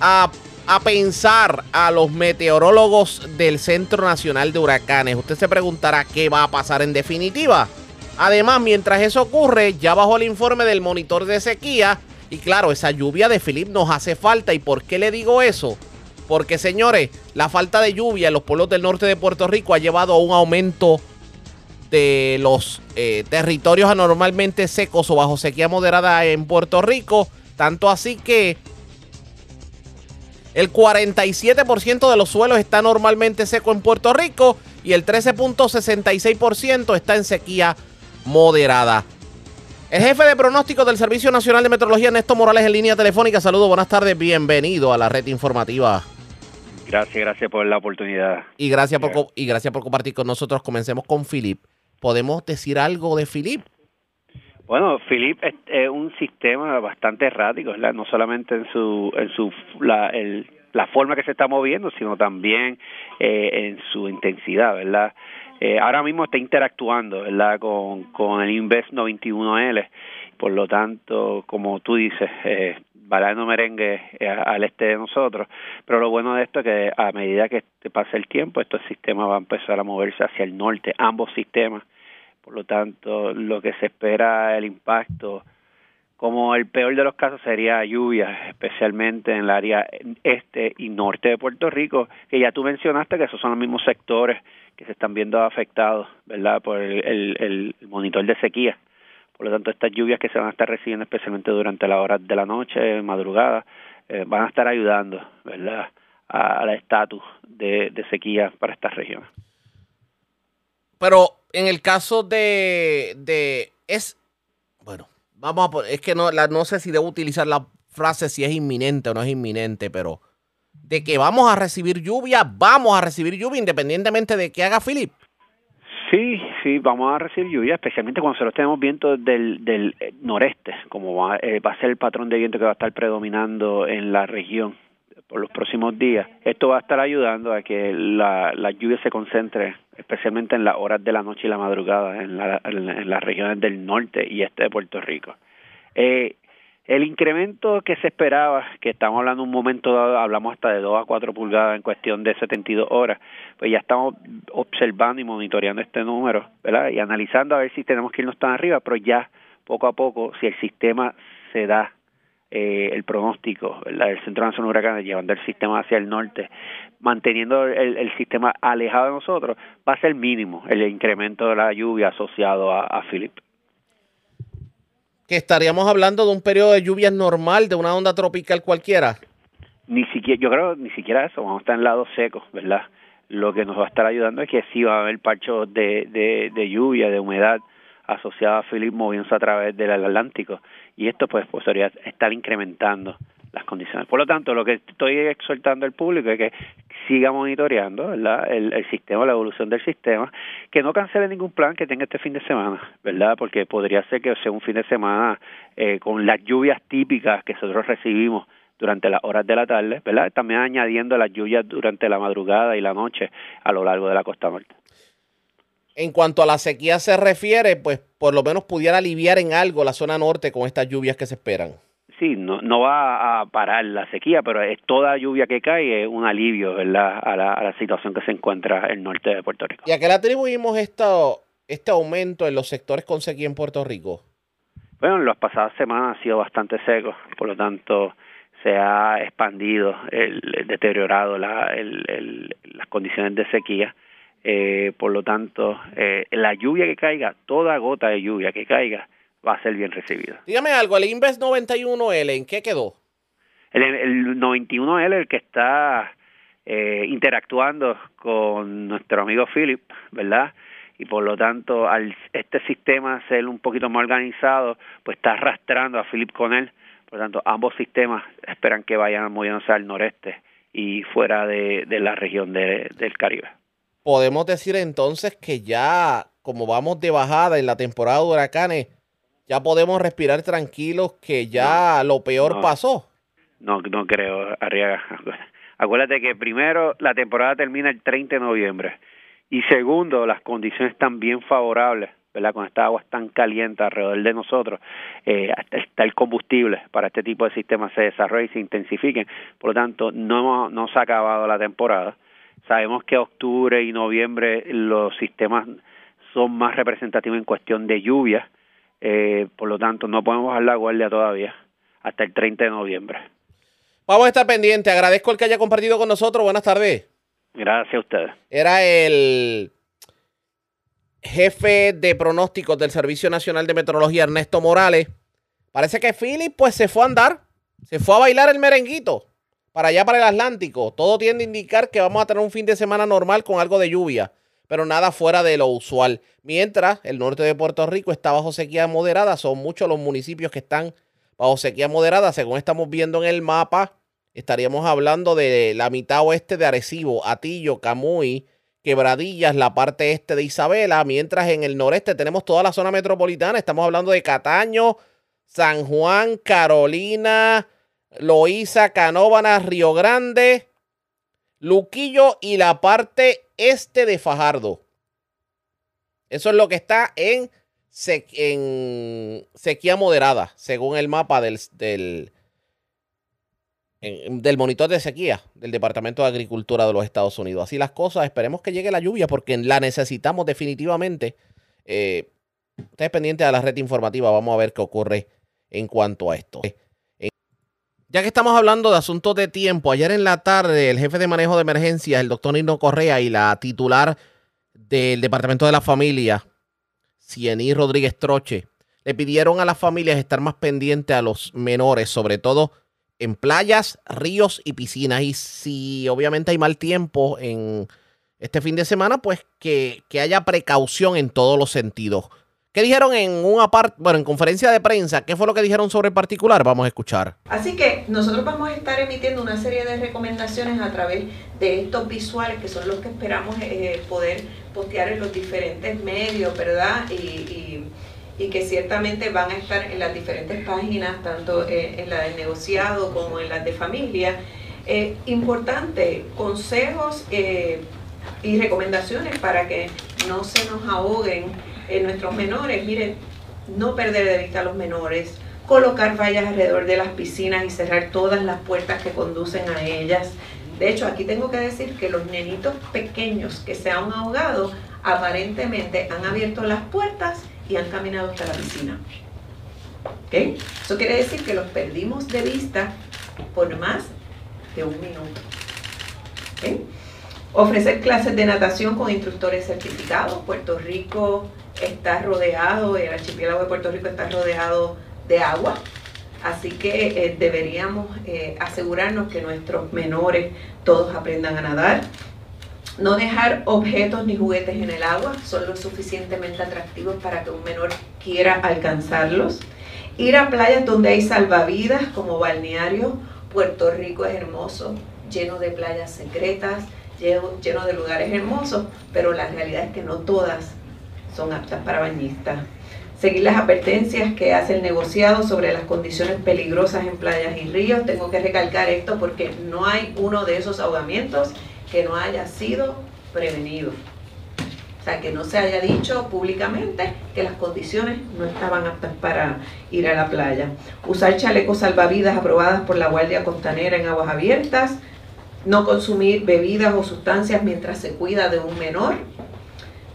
a, a, pensar a los meteorólogos del Centro Nacional de Huracanes. Usted se preguntará qué va a pasar en definitiva. Además, mientras eso ocurre, ya bajo el informe del monitor de sequía, y claro, esa lluvia de Philip nos hace falta. ¿Y por qué le digo eso? Porque, señores, la falta de lluvia en los pueblos del norte de Puerto Rico ha llevado a un aumento de los eh, territorios anormalmente secos o bajo sequía moderada en Puerto Rico. Tanto así que el 47% de los suelos está normalmente seco en Puerto Rico y el 13.66% está en sequía moderada. El jefe de pronóstico del Servicio Nacional de Meteorología, Néstor Morales, en línea telefónica. Saludos, buenas tardes, bienvenido a la red informativa. Gracias, gracias por la oportunidad. Y gracias por, y gracias por compartir con nosotros. Comencemos con Filip. ¿Podemos decir algo de Filip? Bueno, Filip es, un sistema bastante errático, ¿verdad? No solamente en su, en su la, la forma que se está moviendo, sino también eh, en su intensidad, ¿verdad? Eh, ahora mismo está interactuando ¿verdad? Con, con el Invest 91L. Por lo tanto, como tú dices, eh, bailando merengue eh, al este de nosotros. Pero lo bueno de esto es que a medida que pase el tiempo, estos sistemas van a empezar a moverse hacia el norte, ambos sistemas. Por lo tanto, lo que se espera el impacto, como el peor de los casos sería lluvia, especialmente en el área este y norte de Puerto Rico, que ya tú mencionaste que esos son los mismos sectores que se están viendo afectados, ¿verdad? Por el, el monitor de sequía por lo tanto, estas lluvias que se van a estar recibiendo, especialmente durante las horas de la noche, madrugada, eh, van a estar ayudando, ¿verdad?, al estatus de, sequía para estas regiones. Pero en el caso de, de es, vamos a es que no, la, no sé si debo utilizar la frase si es inminente o no es inminente, pero de que vamos a recibir lluvia, vamos a recibir lluvia independientemente de que haga Philip. Sí, sí, vamos a recibir lluvia, especialmente cuando lo tenemos viento del, del eh, noreste, como va, eh, va a ser el patrón de viento que va a estar predominando en la región por los próximos días. Esto va a estar ayudando a que la, la lluvia se concentre, especialmente en las horas de la noche y la madrugada, en, la, en, las regiones del norte y este de Puerto Rico. Eh, el incremento que se esperaba, que estamos hablando un momento dado, hablamos hasta de 2 a 4 pulgadas en cuestión de 72 horas, pues ya estamos observando y monitoreando este número, ¿verdad? Y analizando a ver si tenemos que irnos tan arriba, pero ya poco a poco, si el sistema se da eh, el pronóstico, ¿verdad? El Centro Nacional de Huracanes llevando el sistema hacia el norte, manteniendo el, el, sistema alejado de nosotros, va a ser mínimo el incremento de la lluvia asociado a, a Philip que estaríamos hablando de un periodo de lluvias normal, de una onda tropical cualquiera. Ni siquiera, yo creo ni siquiera eso, vamos a estar en lados secos, ¿verdad? Lo que nos va a estar ayudando es que sí va a haber parchos de, de, de lluvia, de humedad asociada a Philip moviéndose a través del Atlántico y esto pues podría estar incrementando las condiciones. Por lo tanto, lo que estoy exhortando al público es que siga monitoreando El, el, sistema, la evolución del sistema, que no cancele ningún plan que tenga este fin de semana, ¿verdad? Porque podría ser que sea un fin de semana eh, con las lluvias típicas que nosotros recibimos durante las horas de la tarde, ¿verdad? También añadiendo las lluvias durante la madrugada y la noche a lo largo de la costa norte. En cuanto a la sequía se refiere, pues por lo menos pudiera aliviar en algo la zona norte con estas lluvias que se esperan sí, no, no va a parar la sequía, pero es toda lluvia que cae es un alivio ¿verdad? A, la, a la situación que se encuentra el norte de Puerto Rico. ¿Y a qué le atribuimos esto, este aumento en los sectores con sequía en Puerto Rico? Bueno, en las pasadas semanas ha sido bastante seco, por lo tanto se ha expandido, el, deteriorado la, el, las condiciones de sequía. Eh, por lo tanto, eh, la lluvia que caiga, toda gota de lluvia que caiga, va a ser bien recibida. Dígame algo, el Inves 91L, ¿en qué quedó? El, el 91L, el que está eh, interactuando con nuestro amigo Philip, ¿verdad? Y por lo tanto, al este sistema ser un poquito más organizado, pues está arrastrando a Philip con él. Por lo tanto, ambos sistemas esperan que vayan moviéndose al noreste y fuera de, de la región de, del Caribe. Podemos decir entonces que ya, como vamos de bajada en la temporada de huracanes, ya podemos respirar tranquilos que ya lo peor pasó. No, no creo, Arriaga. Acuérdate que primero la temporada termina el 30 de noviembre y segundo las condiciones están bien favorables, ¿verdad? Con esta agua tan caliente alrededor de nosotros, eh, está el combustible para este tipo de sistemas se desarrolle y se intensifiquen. Por lo tanto, no, no se ha acabado la temporada. Sabemos que octubre y noviembre los sistemas son más representativos en cuestión de lluvia eh, por lo tanto, no podemos bajar la guardia todavía hasta el 30 de noviembre. Vamos a estar pendientes. Agradezco el que haya compartido con nosotros. Buenas tardes. Gracias a ustedes. Era el jefe de pronósticos del Servicio Nacional de Meteorología, Ernesto Morales. Parece que Philip pues se fue a andar, se fue a bailar el merenguito para allá para el Atlántico. Todo tiende a indicar que vamos a tener un fin de semana normal con algo de lluvia pero nada fuera de lo usual. Mientras el norte de Puerto Rico está bajo sequía moderada, son muchos los municipios que están bajo sequía moderada, según estamos viendo en el mapa. Estaríamos hablando de la mitad oeste de Arecibo, Atillo, Camuy, Quebradillas, la parte este de Isabela, mientras en el noreste tenemos toda la zona metropolitana. Estamos hablando de Cataño, San Juan, Carolina, Loíza, Canóvanas, Río Grande, Luquillo y la parte este de Fajardo. Eso es lo que está en, sequía moderada, según el mapa del, del monitor de sequía del Departamento de Agricultura de los Estados Unidos. Así las cosas, esperemos que llegue la lluvia porque la necesitamos definitivamente. Eh, ustedes pendientes a la red informativa, vamos a ver qué ocurre en cuanto a esto. Ya que estamos hablando de asuntos de tiempo, ayer en la tarde el jefe de manejo de emergencias, el doctor Nino Correa y la titular del Departamento de la Familia, Ciení Rodríguez Troche, le pidieron a las familias estar más pendientes a los menores, sobre todo en playas, ríos y piscinas. Y si obviamente hay mal tiempo en este fin de semana, pues que, que haya precaución en todos los sentidos. ¿Qué dijeron en una parte, bueno, en conferencia de prensa? ¿Qué fue lo que dijeron sobre el particular? Vamos a escuchar. Así que nosotros vamos a estar emitiendo una serie de recomendaciones a través de estos visuales que son los que esperamos eh, poder postear en los diferentes medios, ¿verdad? Y, que ciertamente van a estar en las diferentes páginas, tanto eh, en la del negociado como en las de familia. Eh, importante, consejos eh, y recomendaciones para que no se nos ahoguen eh, nuestros menores. Miren, no perder de vista a los menores, colocar vallas alrededor de las piscinas y cerrar todas las puertas que conducen a ellas. De hecho, aquí tengo que decir que los nenitos pequeños que se han ahogado aparentemente han abierto las puertas y han caminado hasta la piscina. ¿Ok? Eso quiere decir que los perdimos de vista por más de un minuto. ¿Ok? Ofrecer clases de natación con instructores certificados. Puerto Rico está rodeado, el archipiélago de Puerto Rico está rodeado de agua. Así que eh, deberíamos eh, asegurarnos que nuestros menores todos aprendan a nadar. No dejar objetos ni juguetes en el agua, son lo suficientemente atractivos para que un menor quiera alcanzarlos. Ir a playas donde hay salvavidas como balneario. Puerto Rico es hermoso, lleno de playas secretas, lleno de lugares hermosos, pero la realidad es que no todas son aptas para bañistas. Seguir las advertencias que hace el negociado sobre las condiciones peligrosas en playas y ríos. Tengo que recalcar esto porque no hay uno de esos ahogamientos que no haya sido prevenido. O sea, que no se haya dicho públicamente que las condiciones no estaban aptas para ir a la playa. Usar chalecos salvavidas aprobadas por la Guardia Costanera en aguas abiertas. No consumir bebidas o sustancias mientras se cuida de un menor.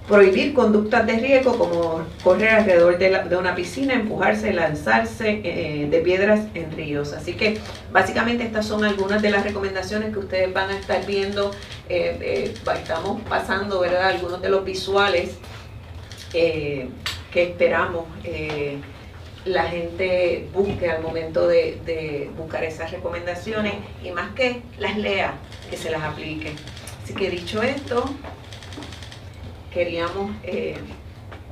Prohibir conductas de riesgo como correr alrededor de, una piscina, empujarse, lanzarse eh, de piedras en ríos. Así que básicamente estas son algunas de las recomendaciones que ustedes van a estar viendo. Eh, eh, estamos pasando, ¿verdad? Algunos de los visuales que esperamos la gente busque al momento de, de buscar esas recomendaciones y más que las lea, que se las aplique. Así que dicho esto, queríamos eh,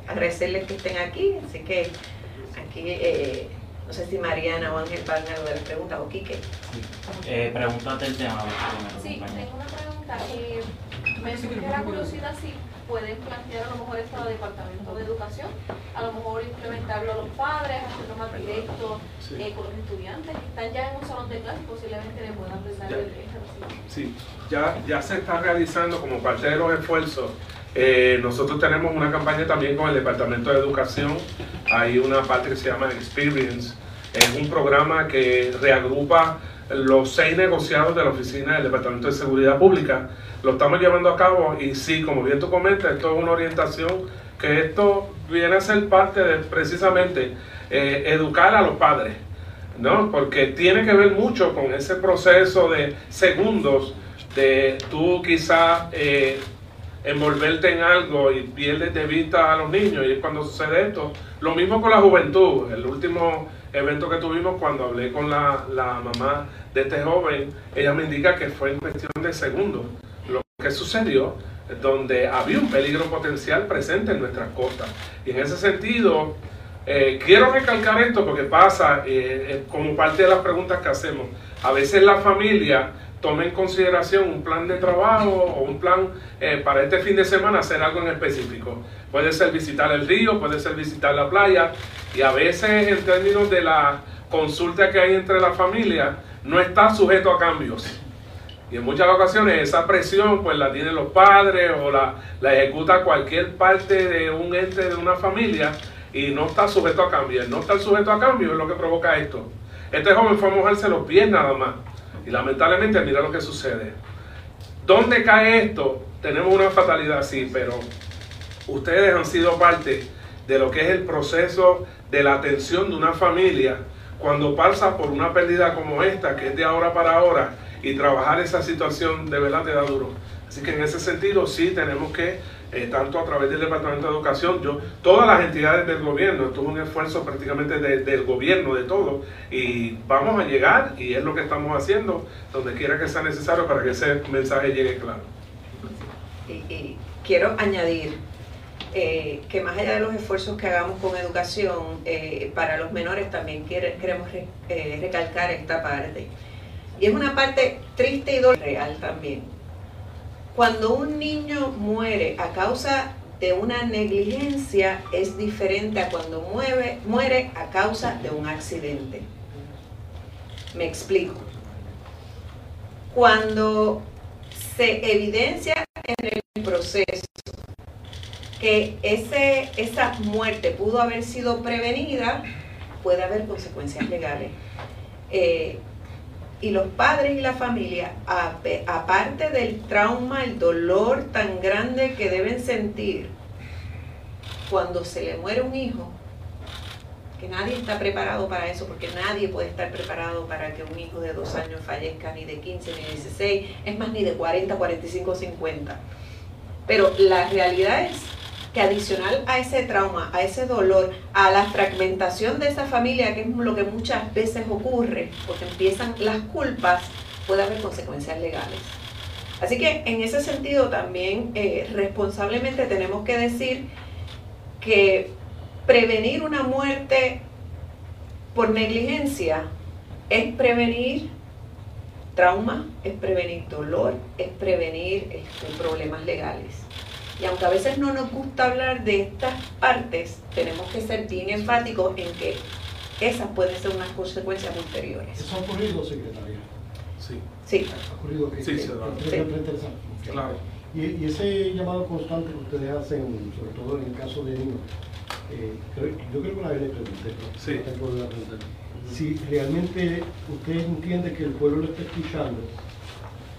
agradecerles que estén aquí, así que aquí, eh, no sé si Mariana o Ángel van a las preguntas o Quique. Eh, pregúntate el tema. primero, Sí, tengo una pregunta. Eh, me surge la curiosidad si pueden plantear a lo mejor esto al Departamento de Educación, a lo mejor implementarlo a los padres, hacerlo más directo eh, con los estudiantes que están ya en un salón de clase y posiblemente le puedan brindar el ejercicio. Sí, ya, ya se está realizando como parte de los esfuerzos. Eh, nosotros tenemos una campaña también con el Departamento de Educación. Hay una parte que se llama Experience. Es un programa que reagrupa los seis negociados de la Oficina del Departamento de Seguridad Pública. Lo estamos llevando a cabo y sí, como bien tú comentas, esto es una orientación que esto viene a ser parte de precisamente eh, educar a los padres. ¿no? Porque tiene que ver mucho con ese proceso de segundos de tú quizá eh, envolverte en algo y pierdes de vista a los niños y es cuando sucede esto. Lo mismo con la juventud. El último evento que tuvimos cuando hablé con la, la mamá de este joven, ella me indica que fue en cuestión de segundos lo que sucedió donde había un peligro potencial presente en nuestras costas. Y en ese sentido, eh, quiero recalcar esto porque pasa eh, como parte de las preguntas que hacemos. A veces la familia toma en consideración un plan de trabajo o un plan eh, para este fin de semana hacer algo en específico. Puede ser visitar el río, puede ser visitar la playa y a veces en términos de la consulta que hay entre la familia no está sujeto a cambios. Y en muchas ocasiones esa presión pues la tienen los padres o la, la ejecuta cualquier parte de un ente de una familia y no está sujeto a cambio. El no estar sujeto a cambio es lo que provoca esto. Este joven fue a mojarse los pies nada más. Y lamentablemente, mira lo que sucede. ¿Dónde cae esto? Tenemos una fatalidad, sí, pero ustedes han sido parte de lo que es el proceso de la atención de una familia cuando pasa por una pérdida como esta, que es de ahora para ahora, y trabajar esa situación de verdad te da duro. Así que en ese sentido sí tenemos que, eh, tanto a través del Departamento de Educación, yo, todas las entidades del gobierno, esto es un esfuerzo prácticamente de- del gobierno, de todo, y vamos a llegar, y es lo que estamos haciendo, donde quiera que sea necesario para que ese mensaje llegue claro. Y, quiero añadir eh, que más allá de los esfuerzos que hagamos con educación, eh, para los menores también queremos re- recalcar esta parte. Y es una parte triste y real también. Cuando un niño muere a causa de una negligencia es diferente a cuando muere, muere a causa de un accidente. Me explico. Cuando se evidencia en el proceso que ese, esa muerte pudo haber sido prevenida, puede haber consecuencias legales. Eh, y los padres y la familia, aparte del trauma, el dolor tan grande que deben sentir cuando se le muere un hijo, que nadie está preparado para eso, porque nadie puede estar preparado para que un hijo de dos años fallezca, ni de 15, ni de 16, es más, ni de 40, 45, 50. Pero la realidad es que adicional a ese trauma, a ese dolor, a la fragmentación de esa familia, que es lo que muchas veces ocurre, porque empiezan las culpas, puede haber consecuencias legales. Así que en ese sentido también eh, responsablemente tenemos que decir que prevenir una muerte por negligencia es prevenir trauma, es prevenir dolor, es prevenir este, problemas legales. Y aunque a veces no nos gusta hablar de estas partes, tenemos que ser bien enfáticos en que esas pueden ser unas consecuencias ulteriores. Eso ha ocurrido, secretaria. Sí. Sí. Ha ocurrido que Sí, sí, claro. que- Sí. Claro. Y, y ese llamado constante que ustedes hacen, sobre todo en el caso de niños, eh, creo- yo creo que una vez le pregunté, pero Sí. no preguntar. si realmente usted entiende que el pueblo lo está escuchando,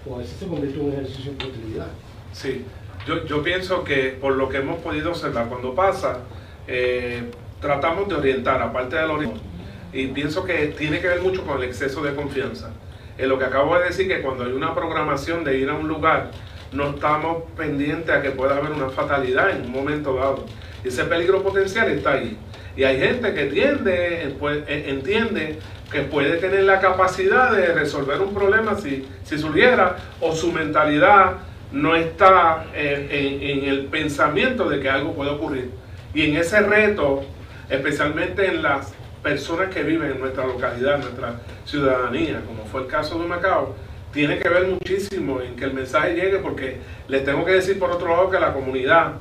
o a veces se convierte en un ejercicio de utilidad. Sí, yo, yo pienso que por lo que hemos podido observar cuando pasa, eh, tratamos de orientar, aparte del orientar, y pienso que tiene que ver mucho con el exceso de confianza. En lo que acabo de decir, que cuando hay una programación de ir a un lugar, no estamos pendientes a que pueda haber una fatalidad en un momento dado. Ese peligro potencial está ahí. Y hay gente que tiende, eh, pues, eh, entiende que puede tener la capacidad de resolver un problema si, si surgiera, o su mentalidad no está en, en- el pensamiento de que algo puede ocurrir. Y en ese reto, especialmente en las personas que viven en nuestra localidad, en nuestra ciudadanía, como fue el caso de Macao, tiene que ver muchísimo en que el mensaje llegue, porque les tengo que decir por otro lado que la comunidad,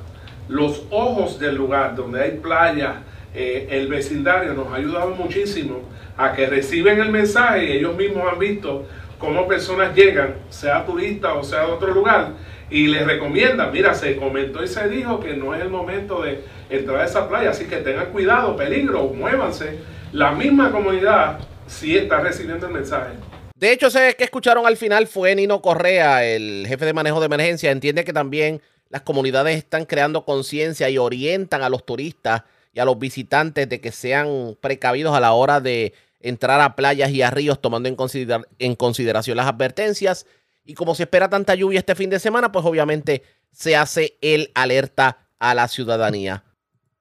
los ojos del lugar donde hay playa, eh, el vecindario nos ha ayudado muchísimo a que reciben el mensaje y ellos mismos han visto cómo personas llegan, sea turista o sea de otro lugar, y les recomiendan, mira, se comentó y se dijo que no es el momento de entrar a esa playa, así que tengan cuidado, peligro, muévanse. La misma comunidad sí está recibiendo el mensaje. De hecho, ese que escucharon al final fue Nino Correa, el jefe de manejo de emergencia. Entiende que también las comunidades están creando conciencia y orientan a los turistas y a los visitantes de que sean precavidos a la hora de entrar a playas y a ríos, tomando en, consider- en consideración las advertencias. Y como se espera tanta lluvia este fin de semana, pues obviamente se hace el alerta a la ciudadanía.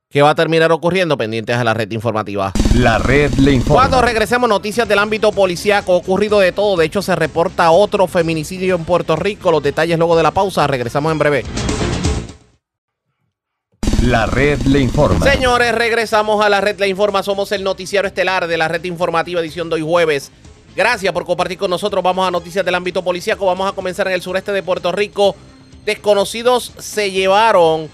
¿Qué va a terminar ocurriendo? Pendientes a la red informativa. La red le informa. Cuando regresemos, noticias del ámbito policíaco, ocurrido de todo. De hecho, se reporta otro feminicidio en Puerto Rico. Los detalles luego de la pausa. Regresamos en breve. La red le informa. Señores, regresamos a la red La Informa. Somos el noticiero estelar de la red informativa edición de hoy jueves. Gracias por compartir con nosotros. Vamos a noticias del ámbito policíaco. Vamos a comenzar en el sureste de Puerto Rico. Desconocidos se llevaron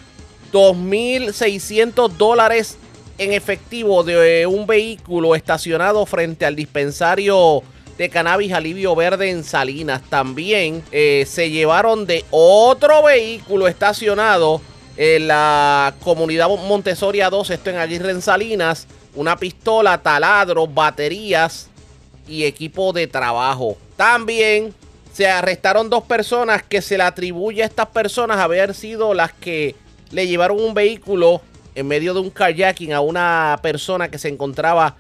2.600 dólares en efectivo de un vehículo estacionado frente al dispensario de cannabis alivio verde en Salinas. También eh, se llevaron de otro vehículo estacionado en la comunidad Montesoria 2, esto en Aguirre en Salinas, una pistola, taladro, baterías y equipo de trabajo. También se arrestaron dos personas que se le atribuye a estas personas haber sido las que le llevaron un vehículo en medio de un kayaking a una persona que se encontraba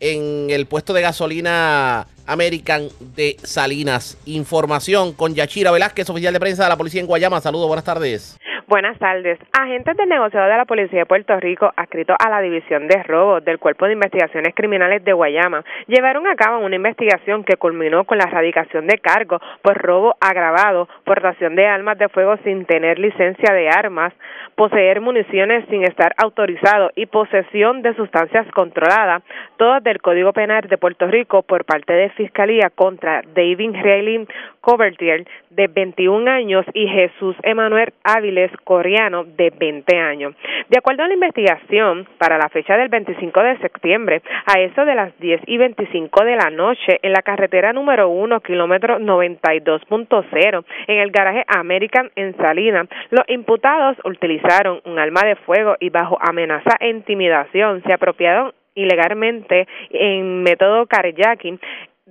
en el puesto de gasolina American de Salinas. Información con Yachira Velázquez, oficial de prensa de la policía en Guayama. Saludos, buenas tardes. Buenas tardes. Agentes del negociado de la Policía de Puerto Rico, adscritos a la División de Robos del Cuerpo de Investigaciones Criminales de Guayama, llevaron a cabo una investigación que culminó con la erradicación de cargos por robo agravado, portación de armas de fuego sin tener licencia de armas, poseer municiones sin estar autorizado y posesión de sustancias controladas, todas del Código Penal de Puerto Rico por parte de Fiscalía contra David Reilly Covertier, de 21 años, y Jesús Emanuel Áviles Coreano, de 20 años. De acuerdo a la investigación, para la fecha del 25 de septiembre, a eso de las 10 y 25 de la noche, en la carretera número 1, kilómetro 92.0, en el garaje American en Salinas, los imputados utilizaron un arma de fuego y bajo amenaza e intimidación se apropiaron ilegalmente en método carjacking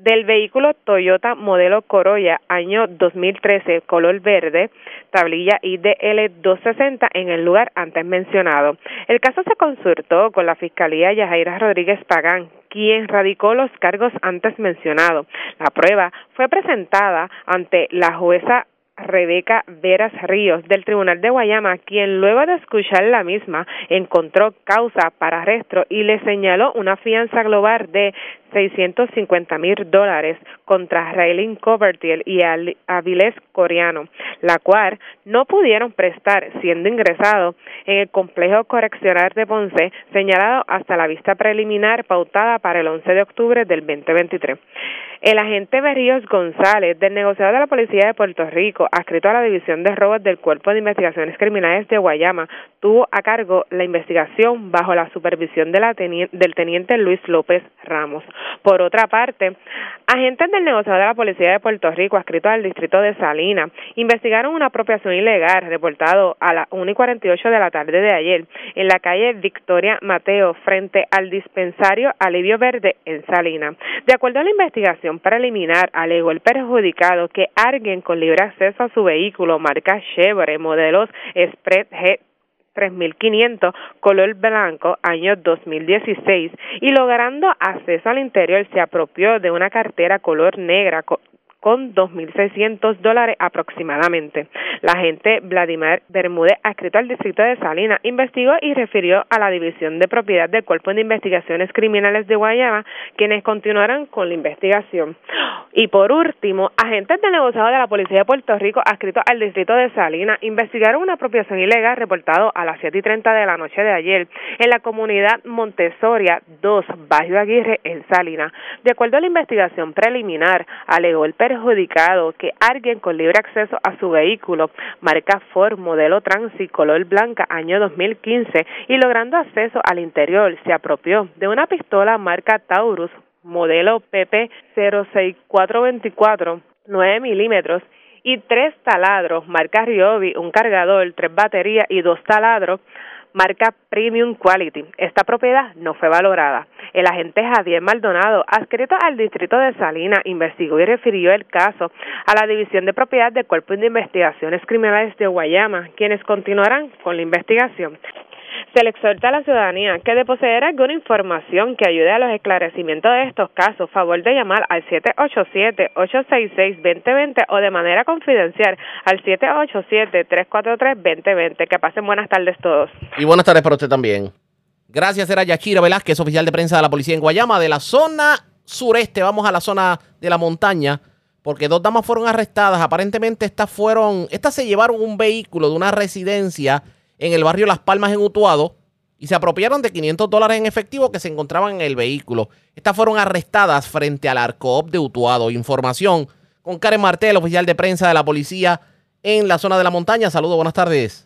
del vehículo Toyota modelo Corolla año 2013 color verde, tablilla IDL 260 en el lugar antes mencionado. El caso se consultó con la Fiscalía Yajaira Rodríguez Pagán, quien radicó los cargos antes mencionados. La prueba fue presentada ante la jueza Rebeca Veras Ríos del Tribunal de Guayama, quien luego de escuchar la misma encontró causa para arresto y le señaló una fianza global de 650 mil dólares contra Raylin Covertiel y Avilés Coreano, la cual no pudieron prestar siendo ingresado en el complejo correccional de Ponce, señalado hasta la vista preliminar pautada para el 11 de octubre del 2023. El agente Berríos González, del negociador de la Policía de Puerto Rico, adscrito a la División de Robos del Cuerpo de Investigaciones Criminales de Guayama, tuvo a cargo la investigación bajo la supervisión de la del teniente Luis López Ramos. Por otra parte, agentes del negociador de la Policía de Puerto Rico, adscritos al distrito de Salinas, investigaron una apropiación ilegal reportado a las 1 y 48 de la tarde de ayer en la calle Victoria Mateo frente al dispensario Alivio Verde en Salinas. De acuerdo a la investigación preliminar, alegó el perjudicado que alguien con libre acceso a su vehículo marca Chevrolet modelos Spread G 3500 color blanco año 2016 y logrando acceso al interior se apropió de una cartera color negra con 2.600 dólares aproximadamente. La agente Vladimir Bermúdez, adscrito al distrito de Salinas, investigó y refirió a la División de Propiedad del Cuerpo de Investigaciones Criminales de Guayama, quienes continuaron con la investigación. Y por último, agentes del negociado de la Policía de Puerto Rico, adscritos al distrito de Salinas, investigaron una apropiación ilegal reportado a las 7 y 30 de la noche de ayer en la comunidad Montesoria 2, Bajo Aguirre, en Salinas. De acuerdo a la investigación preliminar, alegó el perjudicado que alguien con libre acceso a su vehículo, marca Ford, modelo Transit, color blanca, año 2015, y logrando acceso al interior, se apropió de una pistola marca Taurus, modelo PP 06424, 9 milímetros, y tres taladros, marca Ryobi, un cargador, tres baterías y dos taladros, marca Premium Quality. Esta propiedad no fue valorada. El agente Javier Maldonado, adscrito al distrito de Salinas, investigó y refirió el caso a la División de Propiedad del Cuerpo de Investigaciones Criminales de Guayama, quienes continuarán con la investigación se le exhorta a la ciudadanía que de poseer alguna información que ayude a los esclarecimientos de estos casos, favor de llamar al 787-866-2020 o de manera confidencial al 787-343-2020. Que pasen buenas tardes todos. Y buenas tardes para usted también. Gracias, era Yachira Velázquez, oficial de prensa de la policía en Guayama, de la zona sureste. Vamos a la zona de la montaña porque dos damas fueron arrestadas. Aparentemente estas fueron, estas se llevaron un vehículo de una residencia en el barrio Las Palmas en Utuado y se apropiaron de 500 dólares en efectivo que se encontraban en el vehículo. Estas fueron arrestadas frente al Arcoop de Utuado. Información con Karen Martel, oficial de prensa de la policía en la zona de la montaña. Saludos, buenas tardes.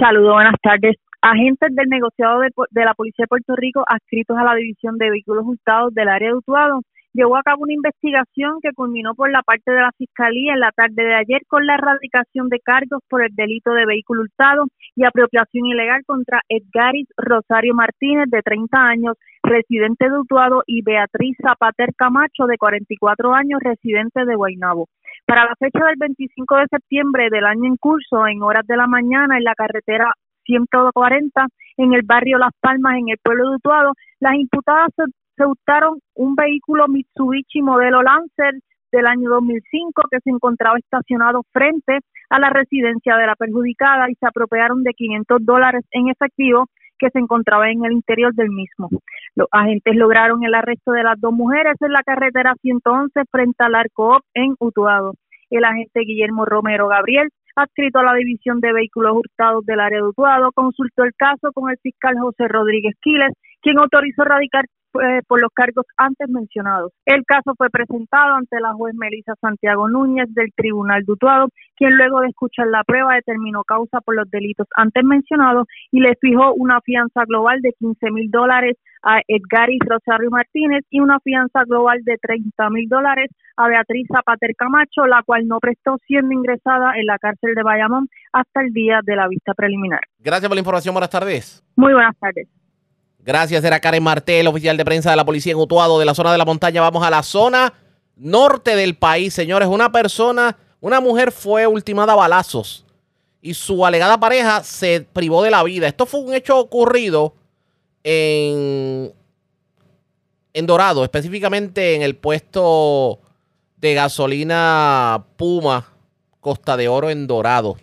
Saludos, buenas tardes. Agentes del negociado de, la Policía de Puerto Rico adscritos a la División de Vehículos Hurtados del área de Utuado llevó a cabo una investigación que culminó por la parte de la Fiscalía en la tarde de ayer con la erradicación de cargos por el delito de vehículo hurtado y apropiación ilegal contra Edgaris Rosario Martínez, de 30 años, residente de Utuado, y Beatriz Zapater Camacho, de 44 años, residente de Guaynabo. Para la fecha del 25 de septiembre del año en curso, en horas de la mañana, en la carretera 140, en el barrio Las Palmas, en el pueblo de Utuado, las imputadas se, se hurtaron un vehículo Mitsubishi modelo Lancer del año 2005 que se encontraba estacionado frente a la residencia de la perjudicada y se apropiaron de 500 dólares en efectivo que se encontraba en el interior del mismo. Los agentes lograron el arresto de las dos mujeres en la carretera 111 frente al Arco en Utuado. El agente Guillermo Romero Gabriel, adscrito a la División de Vehículos Hurtados del área de Utuado, consultó el caso con el fiscal José Rodríguez Quiles, quien autorizó radicar eh, por los cargos antes mencionados. El caso fue presentado ante la juez Melisa Santiago Núñez del Tribunal de Utuado, quien luego de escuchar la prueba determinó causa por los delitos antes mencionados y le fijó una fianza global de 15 mil dólares a Edgaris Rosario Martínez y una fianza global de 30 mil dólares a Beatriz Zapater Camacho, la cual no prestó siendo ingresada en la cárcel de Bayamón hasta el día de la vista preliminar. Gracias por la información. Buenas tardes. Muy buenas tardes. Gracias, era Karen Martel, oficial de prensa de la policía en Utuado, de la zona de la montaña. Vamos a la zona norte del país, señores. Una persona, una mujer fue ultimada a balazos y su alegada pareja se privó de la vida. Esto fue un hecho ocurrido en, en Dorado, específicamente en el puesto de gasolina Puma, Costa de Oro en Dorado.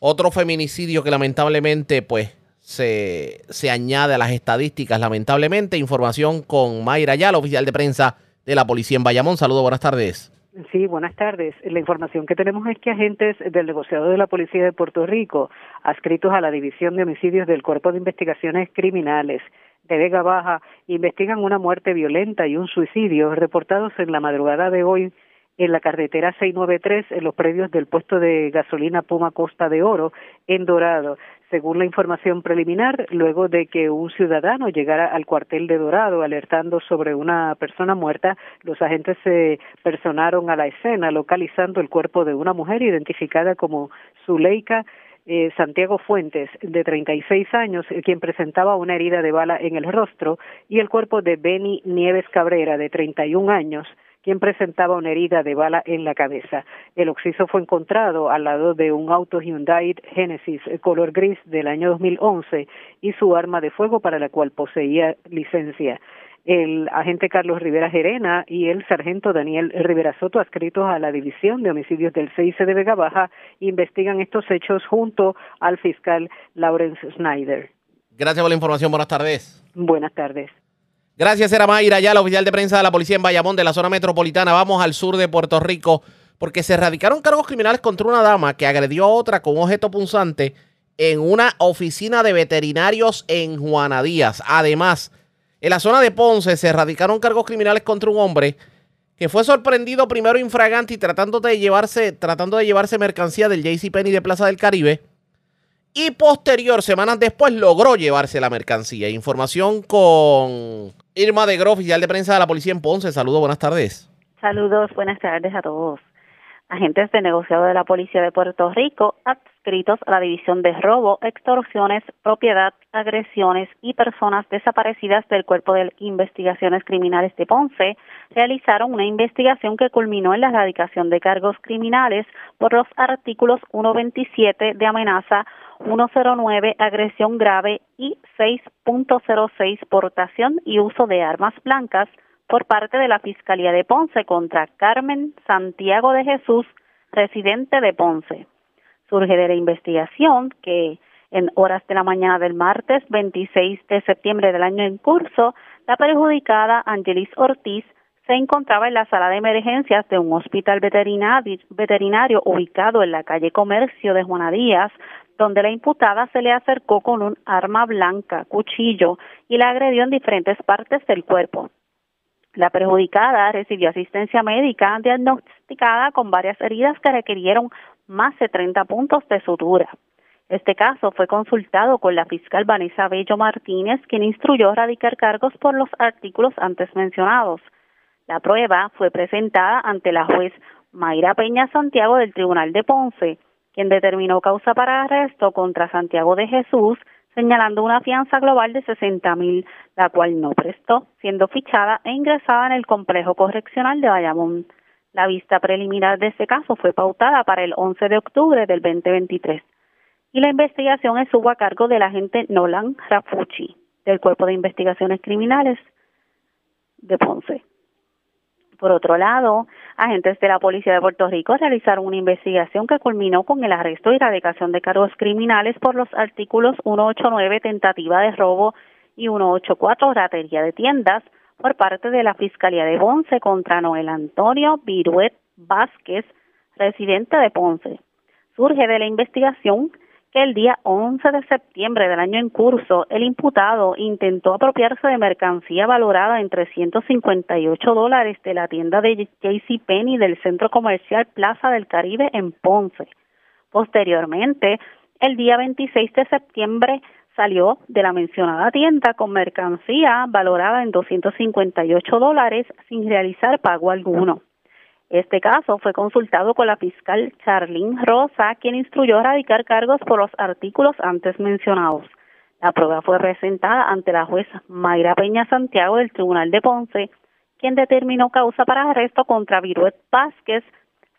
Otro feminicidio que lamentablemente, pues, se, se añade a las estadísticas, lamentablemente. Información con Mayra Yala, oficial de prensa de la policía en Bayamón. Saludos, buenas tardes. Sí, buenas tardes. La información que tenemos es que agentes del negociado de la Policía de Puerto Rico, adscritos a la División de Homicidios del Cuerpo de Investigaciones Criminales de Vega Baja, investigan una muerte violenta y un suicidio reportados en la madrugada de hoy en la carretera 693 en los predios del puesto de gasolina Puma Costa de Oro en Dorado. Según la información preliminar, luego de que un ciudadano llegara al cuartel de Dorado alertando sobre una persona muerta, los agentes se personaron a la escena localizando el cuerpo de una mujer identificada como Zuleika eh, Santiago Fuentes, de 36 años, quien presentaba una herida de bala en el rostro, y el cuerpo de Benny Nieves Cabrera, de 31 años, quien presentaba una herida de bala en la cabeza. El occiso fue encontrado al lado de un auto Hyundai Genesis color gris del año 2011 y su arma de fuego para la cual poseía licencia el agente Carlos Rivera Gerena y el sargento Daniel Rivera Soto, adscritos a la División de Homicidios del CIC de Vega Baja, investigan estos hechos junto al fiscal Lawrence Snyder. Gracias por la información. Buenas tardes. Buenas tardes. Gracias, era Mayra, ya la oficial de prensa de la policía en Bayamón, de la zona metropolitana. Vamos al sur de Puerto Rico, porque se erradicaron cargos criminales contra una dama que agredió a otra con objeto punzante en una oficina de veterinarios en Juana Díaz. Además, en la zona de Ponce se erradicaron cargos criminales contra un hombre que fue sorprendido primero infragante y tratando de llevarse, tratando de llevarse mercancía del JCPenney de Plaza del Caribe y posterior, semanas después, logró llevarse la mercancía. Información con Irma de Gro, oficial de prensa de la policía en Ponce. Saludos, buenas tardes. Saludos, buenas tardes a todos. Agentes de negociado de la Policía de Puerto Rico, adscritos a la División de Robo, Extorsiones, Propiedad, Agresiones y Personas Desaparecidas del Cuerpo de Investigaciones Criminales de Ponce, realizaron una investigación que culminó en la erradicación de cargos criminales por los artículos 127 de amenaza 109 agresión grave y 6.06 portación y uso de armas blancas por parte de la Fiscalía de Ponce contra Carmen Santiago de Jesús, residente de Ponce. Surge de la investigación que en horas de la mañana del martes 26 de septiembre del año en curso, la perjudicada Angelis Ortiz se encontraba en la sala de emergencias de un hospital veterinario, ubicado en la calle Comercio de Juana Díaz, donde la imputada se le acercó con un arma blanca, cuchillo, y la agredió en diferentes partes del cuerpo. La perjudicada recibió asistencia médica diagnosticada con varias heridas que requirieron más de 30 puntos de sutura. Este caso fue consultado con la fiscal Vanessa Bello Martínez, quien instruyó radicar cargos por los artículos antes mencionados. La prueba fue presentada ante la juez Mayra Peña Santiago del Tribunal de Ponce, quien determinó causa para arresto contra Santiago de Jesús, señalando una fianza global de 60 mil, la cual no prestó, siendo fichada e ingresada en el complejo correccional de Bayamón. La vista preliminar de este caso fue pautada para el 11 de octubre del 2023 y la investigación estuvo a cargo del agente Nolan Rafucci del Cuerpo de Investigaciones Criminales de Ponce. Por otro lado, agentes de la Policía de Puerto Rico realizaron una investigación que culminó con el arresto y erradicación de cargos criminales por los artículos 189 tentativa de robo y 184 ratería de tiendas por parte de la Fiscalía de Ponce contra Noel Antonio Viruet Vázquez, residente de Ponce. Surge de la investigación que el día 11 de septiembre del año en curso, el imputado intentó apropiarse de mercancía valorada en 358 dólares de la tienda de JCPenney del centro comercial Plaza del Caribe en Ponce. Posteriormente, el día 26 de septiembre salió de la mencionada tienda con mercancía valorada en 258 dólares sin realizar pago alguno. Este caso fue consultado con la fiscal Charlene Rosa, quien instruyó radicar cargos por los artículos antes mencionados. La prueba fue presentada ante la jueza Mayra Peña Santiago del Tribunal de Ponce, quien determinó causa para arresto contra Viruet Vázquez,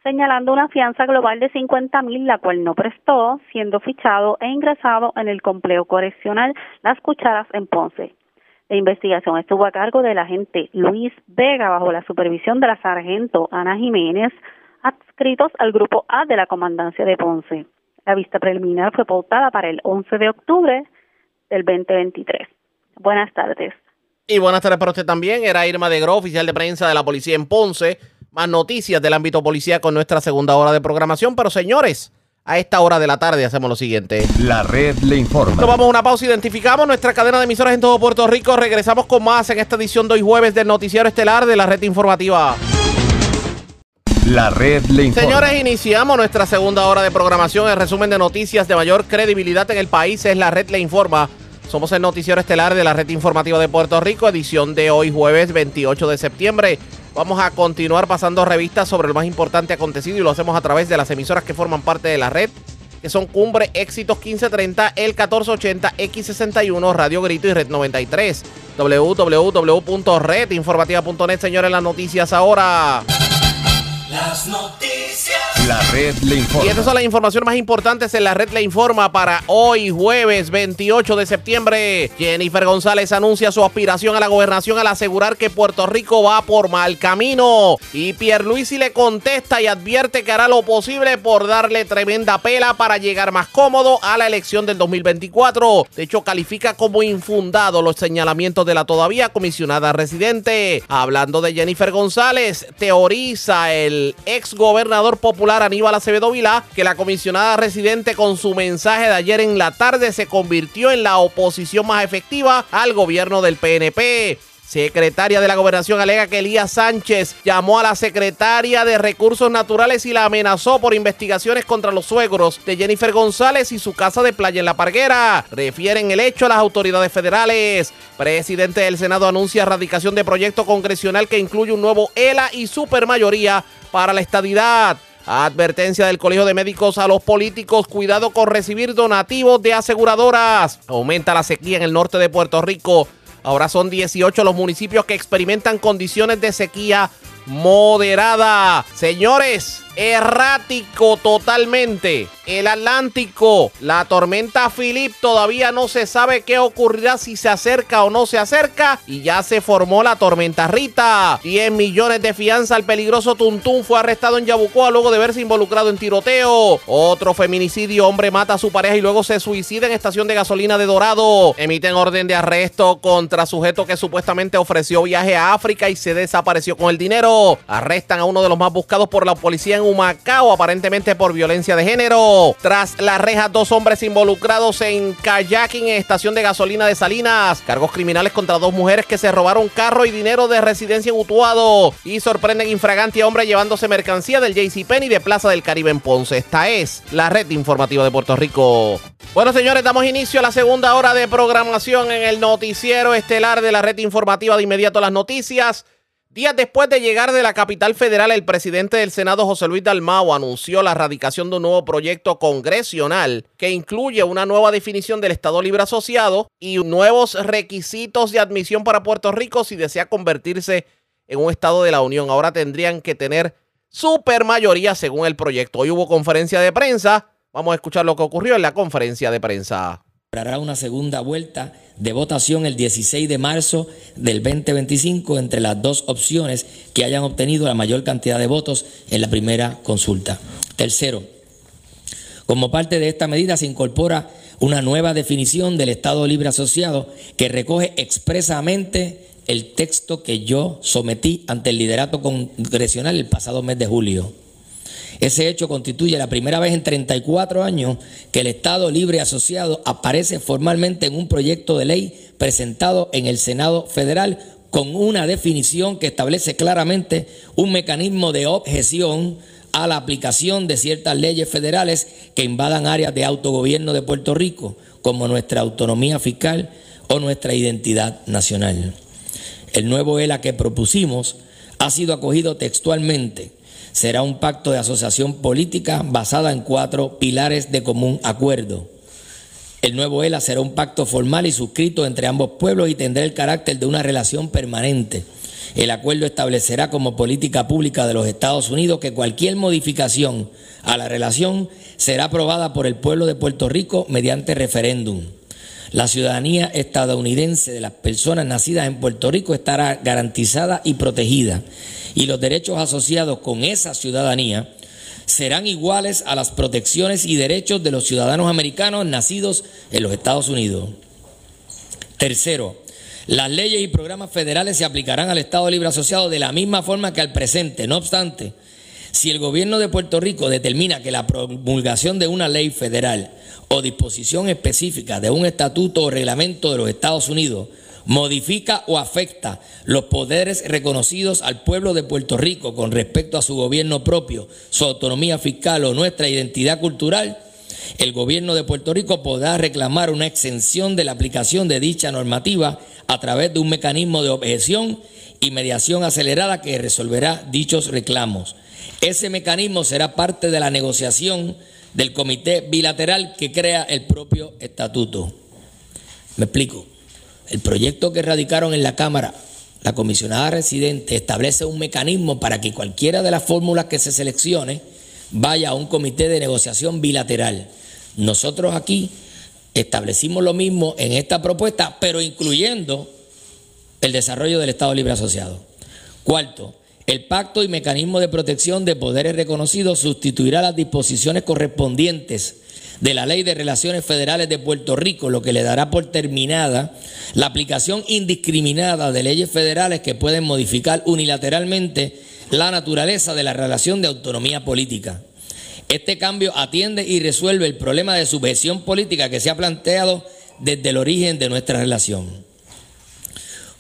señalando una fianza global de 50 mil, la cual no prestó, siendo fichado e ingresado en el complejo correccional Las Cucharas en Ponce. La investigación estuvo a cargo del agente Luis Vega bajo la supervisión de la sargento Ana Jiménez, adscritos al grupo A de la Comandancia de Ponce. La vista preliminar fue pautada para el 11 de octubre del 2023. Buenas tardes. Y buenas tardes para usted también. Era Irma de Gro, oficial de prensa de la policía en Ponce. Más noticias del ámbito policía con nuestra segunda hora de programación. Pero señores, a esta hora de la tarde hacemos lo siguiente. La red le informa. Tomamos una pausa, identificamos nuestra cadena de emisoras en todo Puerto Rico. Regresamos con más en esta edición de hoy jueves del Noticiero Estelar de la red informativa. La red le informa. Señores, iniciamos nuestra segunda hora de programación. El resumen de noticias de mayor credibilidad en el país es La red le informa. Somos el noticiero estelar de la red informativa de Puerto Rico, edición de hoy jueves 28 de septiembre. Vamos a continuar pasando revistas sobre lo más importante acontecido y lo hacemos a través de las emisoras que forman parte de la red, que son Cumbre, Éxitos 1530, El 1480, X61, Radio Grito y Red 93. www.redinformativa.net, señores, las noticias ahora. Las noticias. La red le informa. Y estas son las informaciones más importantes en la red le informa para hoy jueves 28 de septiembre. Jennifer González anuncia su aspiración a la gobernación al asegurar que Puerto Rico va por mal camino. Y Pierluisi le contesta y advierte que hará lo posible por darle tremenda pela para llegar más cómodo a la elección del 2024. De hecho, califica como infundado los señalamientos de la todavía comisionada residente. Hablando de Jennifer González, teoriza el ex gobernador popular Aníbal Acevedo Vilá que la comisionada residente con su mensaje de ayer en la tarde se convirtió en la oposición más efectiva al gobierno del PNP. Secretaria de la Gobernación alega que Elías Sánchez llamó a la secretaria de Recursos Naturales y la amenazó por investigaciones contra los suegros de Jennifer González y su casa de playa en La Parguera. Refieren el hecho a las autoridades federales. Presidente del Senado anuncia erradicación de proyecto congresional que incluye un nuevo ELA y supermayoría para la estadidad. Advertencia del Colegio de Médicos a los políticos, cuidado con recibir donativos de aseguradoras. Aumenta la sequía en el norte de Puerto Rico. Ahora son 18 los municipios que experimentan condiciones de sequía moderada. Señores, errático totalmente. El Atlántico, la tormenta Philip, todavía no se sabe qué ocurrirá si se acerca o no se acerca. Y ya se formó la tormenta Rita. 10 millones de fianza al peligroso Tuntún fue arrestado en Yabucoa luego de verse involucrado en tiroteo. Otro feminicidio, hombre mata a su pareja y luego se suicida en estación de gasolina de Dorado. Emiten orden de arresto contra sujeto que supuestamente ofreció viaje a África y se desapareció con el dinero. Arrestan a uno de los más buscados por la policía en Humacao, aparentemente por violencia de género. Tras las rejas, dos hombres involucrados en kayaking en estación de gasolina de Salinas. Cargos criminales contra dos mujeres que se robaron carro y dinero de residencia en Utuado. Y sorprenden infragante a hombre llevándose mercancía del JCPenney de Plaza del Caribe en Ponce. Esta es la red informativa de Puerto Rico. Bueno, señores, damos inicio a la segunda hora de programación en el noticiero estelar de la red informativa de inmediato las noticias. Días después de llegar de la capital federal, el presidente del Senado, José Luis Dalmao, anunció la radicación de un nuevo proyecto congresional que incluye una nueva definición del Estado Libre Asociado y nuevos requisitos de admisión para Puerto Rico si desea convertirse en un Estado de la Unión. Ahora tendrían que tener supermayoría según el proyecto. Hoy hubo conferencia de prensa. Vamos a escuchar lo que ocurrió en la conferencia de prensa. Habrá una segunda vuelta de votación el 16 de marzo del 2025 entre las dos opciones que hayan obtenido la mayor cantidad de votos en la primera consulta. Tercero, como parte de esta medida se incorpora una nueva definición del Estado Libre Asociado que recoge expresamente el texto que yo sometí ante el liderato congresional el pasado mes de julio. Ese hecho constituye la primera vez en 34 años que el Estado Libre Asociado aparece formalmente en un proyecto de ley presentado en el Senado Federal con una definición que establece claramente un mecanismo de objeción a la aplicación de ciertas leyes federales que invadan áreas de autogobierno de Puerto Rico, como nuestra autonomía fiscal o nuestra identidad nacional. El nuevo ELA que propusimos ha sido acogido textualmente será un pacto de asociación política basada en cuatro pilares de común acuerdo. El nuevo ELA será un pacto formal y suscrito entre ambos pueblos y tendrá el carácter de una relación permanente. El acuerdo establecerá como política pública de los Estados Unidos que cualquier modificación a la relación será aprobada por el pueblo de Puerto Rico mediante referéndum. La ciudadanía estadounidense de las personas nacidas en Puerto Rico estará garantizada y protegida y los derechos asociados con esa ciudadanía serán iguales a las protecciones y derechos de los ciudadanos americanos nacidos en los Estados Unidos. Tercero, las leyes y programas federales se aplicarán al Estado Libre Asociado de la misma forma que al presente. No obstante, si el gobierno de Puerto Rico determina que la promulgación de una ley federal o disposición específica de un estatuto o reglamento de los Estados Unidos modifica o afecta los poderes reconocidos al pueblo de Puerto Rico con respecto a su gobierno propio, su autonomía fiscal o nuestra identidad cultural, el gobierno de Puerto Rico podrá reclamar una exención de la aplicación de dicha normativa a través de un mecanismo de objeción y mediación acelerada que resolverá dichos reclamos. Ese mecanismo será parte de la negociación del comité bilateral que crea el propio estatuto. Me explico. El proyecto que radicaron en la Cámara, la comisionada residente establece un mecanismo para que cualquiera de las fórmulas que se seleccione vaya a un comité de negociación bilateral. Nosotros aquí establecimos lo mismo en esta propuesta, pero incluyendo el desarrollo del Estado Libre Asociado. Cuarto, el pacto y mecanismo de protección de poderes reconocidos sustituirá las disposiciones correspondientes de la Ley de Relaciones Federales de Puerto Rico, lo que le dará por terminada la aplicación indiscriminada de leyes federales que pueden modificar unilateralmente la naturaleza de la relación de autonomía política. Este cambio atiende y resuelve el problema de subvención política que se ha planteado desde el origen de nuestra relación.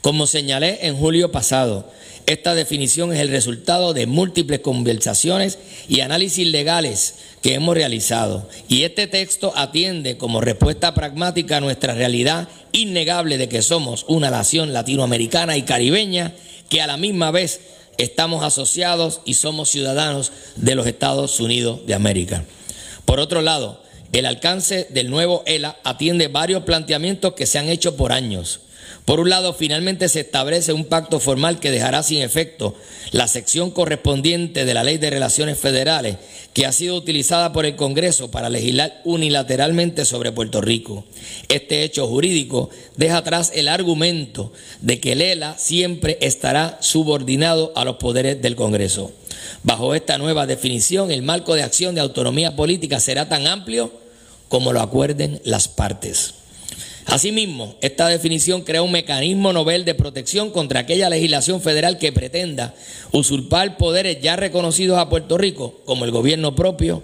Como señalé en julio pasado, esta definición es el resultado de múltiples conversaciones y análisis legales que hemos realizado. Y este texto atiende como respuesta pragmática a nuestra realidad innegable de que somos una nación latinoamericana y caribeña que a la misma vez estamos asociados y somos ciudadanos de los Estados Unidos de América. Por otro lado, el alcance del nuevo ELA atiende varios planteamientos que se han hecho por años por un lado, finalmente se establece un pacto formal que dejará sin efecto la sección correspondiente de la Ley de Relaciones Federales que ha sido utilizada por el Congreso para legislar unilateralmente sobre Puerto Rico. Este hecho jurídico deja atrás el argumento de que el ELA siempre estará subordinado a los poderes del Congreso. Bajo esta nueva definición, el marco de acción de autonomía política será tan amplio como lo acuerden las partes. Asimismo, esta definición crea un mecanismo novel de protección contra aquella legislación federal que pretenda usurpar poderes ya reconocidos a Puerto Rico, como el gobierno propio,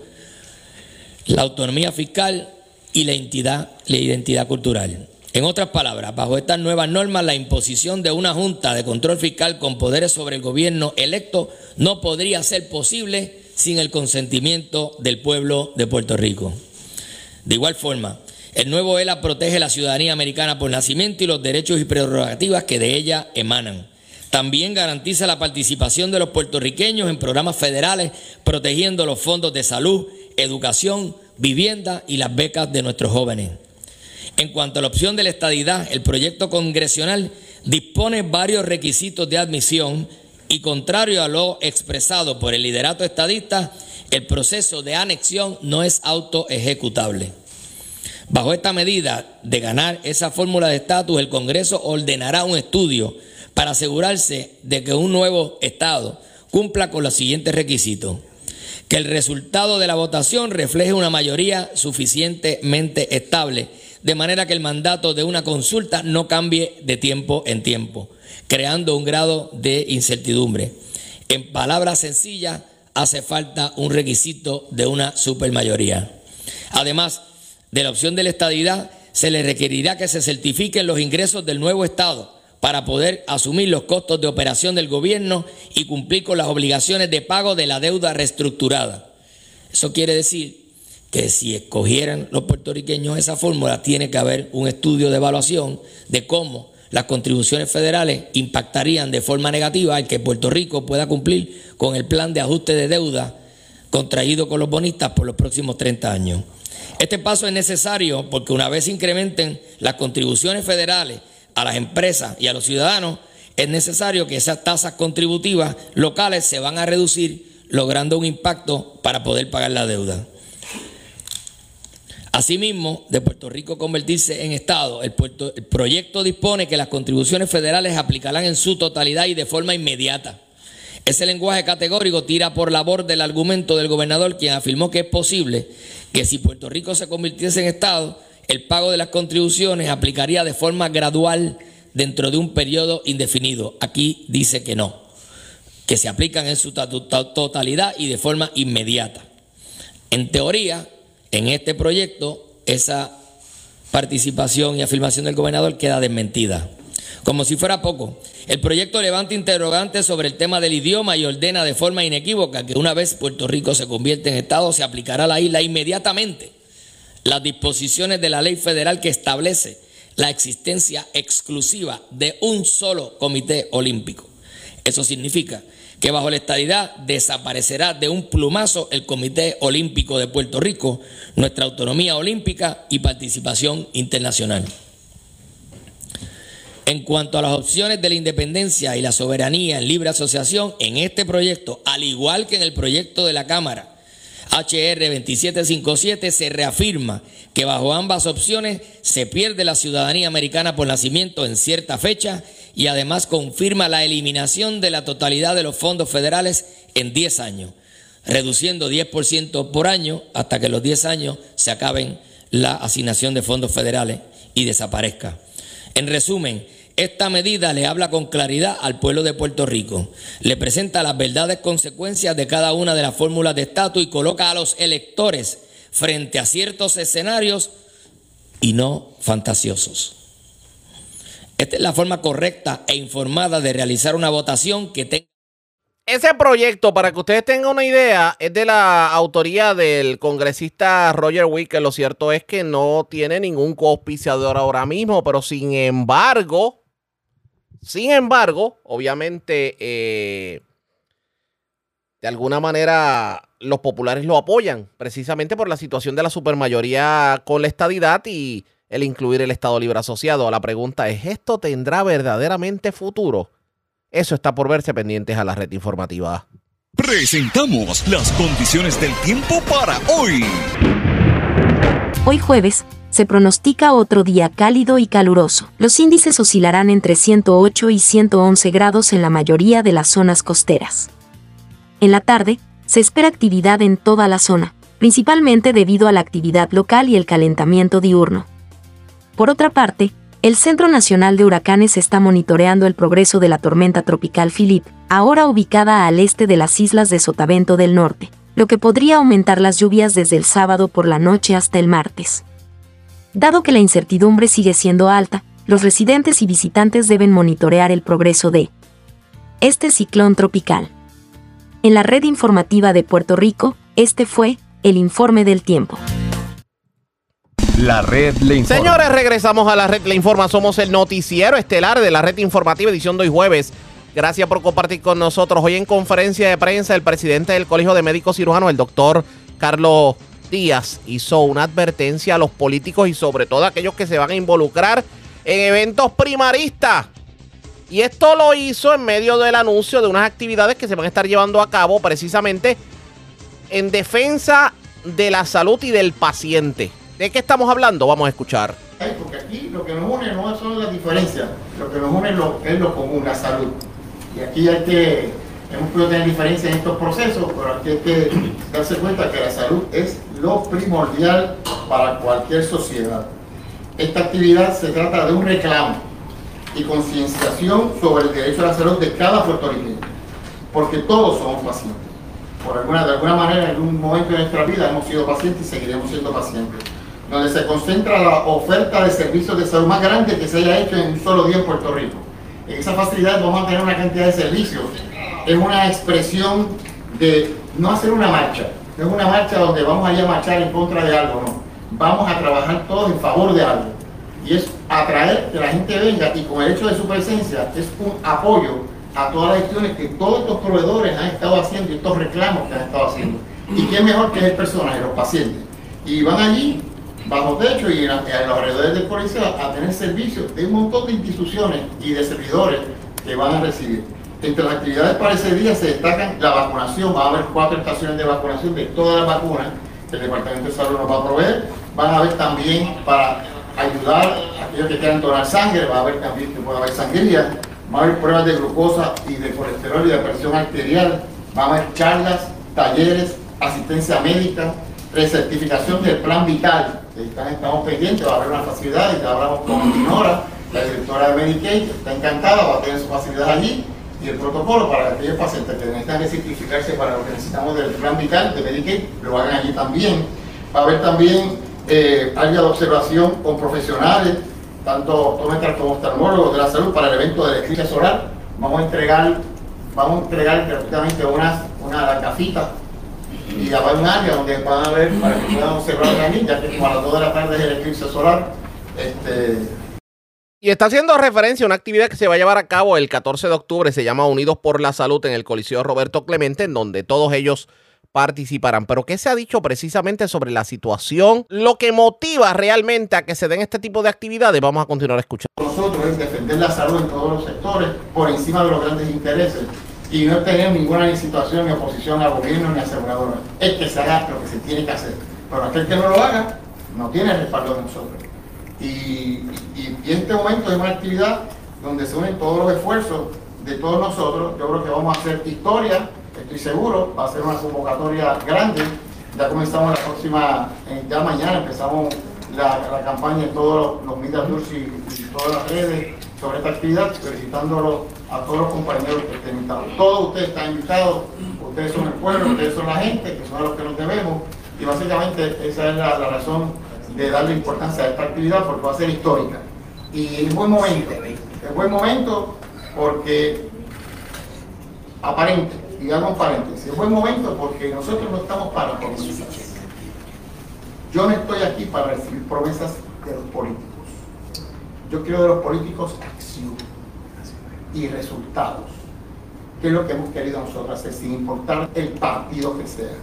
la autonomía fiscal y la identidad, la identidad cultural. En otras palabras, bajo estas nuevas normas, la imposición de una junta de control fiscal con poderes sobre el gobierno electo no podría ser posible sin el consentimiento del pueblo de Puerto Rico. De igual forma, el nuevo ELA protege la ciudadanía americana por nacimiento y los derechos y prerrogativas que de ella emanan. También garantiza la participación de los puertorriqueños en programas federales protegiendo los fondos de salud, educación, vivienda y las becas de nuestros jóvenes. En cuanto a la opción de la estadidad, el proyecto congresional dispone varios requisitos de admisión y contrario a lo expresado por el liderato estadista, el proceso de anexión no es autoejecutable. Bajo esta medida de ganar esa fórmula de estatus, el Congreso ordenará un estudio para asegurarse de que un nuevo Estado cumpla con los siguientes requisitos. Que el resultado de la votación refleje una mayoría suficientemente estable, de manera que el mandato de una consulta no cambie de tiempo en tiempo, creando un grado de incertidumbre. En palabras sencillas, hace falta un requisito de una supermayoría. Además de la opción de la estadidad, se le requerirá que se certifiquen los ingresos del nuevo Estado para poder asumir los costos de operación del gobierno y cumplir con las obligaciones de pago de la deuda reestructurada. Eso quiere decir que si escogieran los puertorriqueños esa fórmula, tiene que haber un estudio de evaluación de cómo las contribuciones federales impactarían de forma negativa al que Puerto Rico pueda cumplir con el plan de ajuste de deuda contraído con los bonistas por los próximos 30 años. Este paso es necesario porque una vez incrementen las contribuciones federales a las empresas y a los ciudadanos, es necesario que esas tasas contributivas locales se van a reducir, logrando un impacto para poder pagar la deuda. Asimismo, de Puerto Rico convertirse en Estado, el, proyecto dispone que las contribuciones federales aplicarán en su totalidad y de forma inmediata. Ese lenguaje categórico tira por la borda el argumento del gobernador, quien afirmó que es posible que si Puerto Rico se convirtiese en Estado, el pago de las contribuciones aplicaría de forma gradual dentro de un periodo indefinido. Aquí dice que no, que se aplican en su totalidad y de forma inmediata. En teoría, en este proyecto, esa participación y afirmación del gobernador queda desmentida. Como si fuera poco, el proyecto levanta interrogantes sobre el tema del idioma y ordena de forma inequívoca que una vez Puerto Rico se convierte en Estado, se aplicará a la isla inmediatamente las disposiciones de la ley federal que establece la existencia exclusiva de un solo comité olímpico. Eso significa que bajo la estadidad desaparecerá de un plumazo el Comité Olímpico de Puerto Rico, nuestra autonomía olímpica y participación internacional. En cuanto a las opciones de la independencia y la soberanía en libre asociación, en este proyecto, al igual que en el proyecto de la Cámara, HR 2757 se reafirma que bajo ambas opciones se pierde la ciudadanía americana por nacimiento en cierta fecha y además confirma la eliminación de la totalidad de los fondos federales en 10 años, reduciendo 10% por año hasta que los 10 años se acaben la asignación de fondos federales y desaparezca. En resumen, esta medida le habla con claridad al pueblo de Puerto Rico, le presenta las verdades consecuencias de cada una de las fórmulas de estatus y coloca a los electores frente a ciertos escenarios y no fantasiosos. Esta es la forma correcta e informada de realizar una votación que tenga... Ese proyecto, para que ustedes tengan una idea, es de la autoría del congresista Roger Wick, que lo cierto es que no tiene ningún coauspiciador ahora mismo, pero sin embargo, sin embargo, obviamente, eh, de alguna manera los populares lo apoyan, precisamente por la situación de la supermayoría con la estadidad y el incluir el Estado Libre Asociado. La pregunta es, ¿esto tendrá verdaderamente futuro? Eso está por verse pendientes a la red informativa. Presentamos las condiciones del tiempo para hoy. Hoy jueves, se pronostica otro día cálido y caluroso. Los índices oscilarán entre 108 y 111 grados en la mayoría de las zonas costeras. En la tarde, se espera actividad en toda la zona, principalmente debido a la actividad local y el calentamiento diurno. Por otra parte, el Centro Nacional de Huracanes está monitoreando el progreso de la tormenta tropical Philip, ahora ubicada al este de las islas de Sotavento del Norte, lo que podría aumentar las lluvias desde el sábado por la noche hasta el martes. Dado que la incertidumbre sigue siendo alta, los residentes y visitantes deben monitorear el progreso de este ciclón tropical. En la red informativa de Puerto Rico, este fue el informe del tiempo. La red le informa. Señores, regresamos a la red le informa. Somos el noticiero estelar de la red informativa edición de hoy jueves Gracias por compartir con nosotros. Hoy en conferencia de prensa, el presidente del Colegio de Médicos Cirujanos, el doctor Carlos Díaz, hizo una advertencia a los políticos y sobre todo a aquellos que se van a involucrar en eventos primaristas. Y esto lo hizo en medio del anuncio de unas actividades que se van a estar llevando a cabo precisamente en defensa de la salud y del paciente. ¿De qué estamos hablando? Vamos a escuchar. Porque aquí lo que nos une no son las diferencias, lo que nos une es lo, es común, la salud. Y aquí hay que, hemos podido tener diferencias en estos procesos, pero aquí hay que darse cuenta que la salud es lo primordial para cualquier sociedad. Esta actividad se trata de un reclamo y concienciación sobre el derecho a la salud de cada puertorriqueño, porque todos somos pacientes. Por alguna, de alguna manera, en algún momento de nuestra vida hemos sido pacientes y seguiremos siendo pacientes. Donde se concentra la oferta de servicios de salud más grande que se haya hecho en un solo día en Puerto Rico. En esa facilidad vamos a tener una cantidad de servicios. Es una expresión de no hacer una marcha, no es una marcha donde vamos a ir a marchar en contra de algo, no. Vamos a trabajar todos en favor de algo y es atraer que la gente venga y con el hecho de su presencia es un apoyo a todas las gestiones que todos estos proveedores han estado haciendo y estos reclamos que han estado haciendo. ¿Y quién mejor que es el personaje, los pacientes? Y van allí, bajo techo y en, los alrededores del colegio a tener servicios de un montón de instituciones y de servidores que van a recibir. Entre las actividades para ese día se destacan la vacunación, va a haber cuatro estaciones de vacunación de todas las vacunas que el Departamento de Salud nos va a proveer. Van a haber también para ayudar a aquellos que quieran donar sangre, va a haber también que pueda haber sangría, va a haber pruebas de glucosa y de colesterol y de presión arterial, va a haber charlas, talleres, asistencia médica, recertificación del plan vital, estamos pendientes, va a haber una facilidad y ya hablamos con Dinora, la directora de Medicaid, está encantada, va a tener su facilidad allí, y el protocolo para aquellos pacientes que necesitan recertificarse para lo que necesitamos del plan vital de Medicaid, lo hagan allí también. Va a haber también eh, área de observación con profesionales, tanto optómetras como oftalmólogos de la salud para el evento de la solar. Vamos a entregar, vamos a entregar gratuitamente unas una gafitas y habrá un área donde van a ver para que puedan observar la ya que como a las 2 de la tarde es el eclipse solar. Este, y está haciendo referencia a una actividad que se va a llevar a cabo el 14 de octubre, se llama Unidos por la Salud en el Coliseo Roberto Clemente, en donde todos ellos participarán. Pero ¿qué se ha dicho precisamente sobre la situación? Lo que motiva realmente a que se den este tipo de actividades. Vamos a continuar escuchando. Nosotros es defender la salud en todos los sectores por encima de los grandes intereses y no tener ninguna ni situación ni oposición al gobierno ni aseguradora. Es que se haga lo que se tiene que hacer. Pero aquel que no lo haga no tiene respaldo de nosotros. Y, y, este momento es una actividad donde se unen todos los esfuerzos de todos nosotros. Yo creo que vamos a hacer historia estoy seguro, va a ser una convocatoria grande. Ya comenzamos la próxima, ya mañana empezamos la, campaña en todos los, media y, todas las redes sobre esta actividad, felicitándolo a todos los compañeros que estén invitados. Todos ustedes están invitados, ustedes son el pueblo, ustedes son la gente, que son los que nos debemos, y básicamente esa es la, razón de darle importancia a esta actividad porque va a ser histórica. Y en buen momento, en buen momento porque aparente y hago un paréntesis, es buen momento porque nosotros no estamos para promesas. Yo no estoy aquí para recibir promesas de los políticos. Yo quiero de los políticos acción y resultados, que es lo que hemos querido nosotros hacer, sin importar el partido que sea.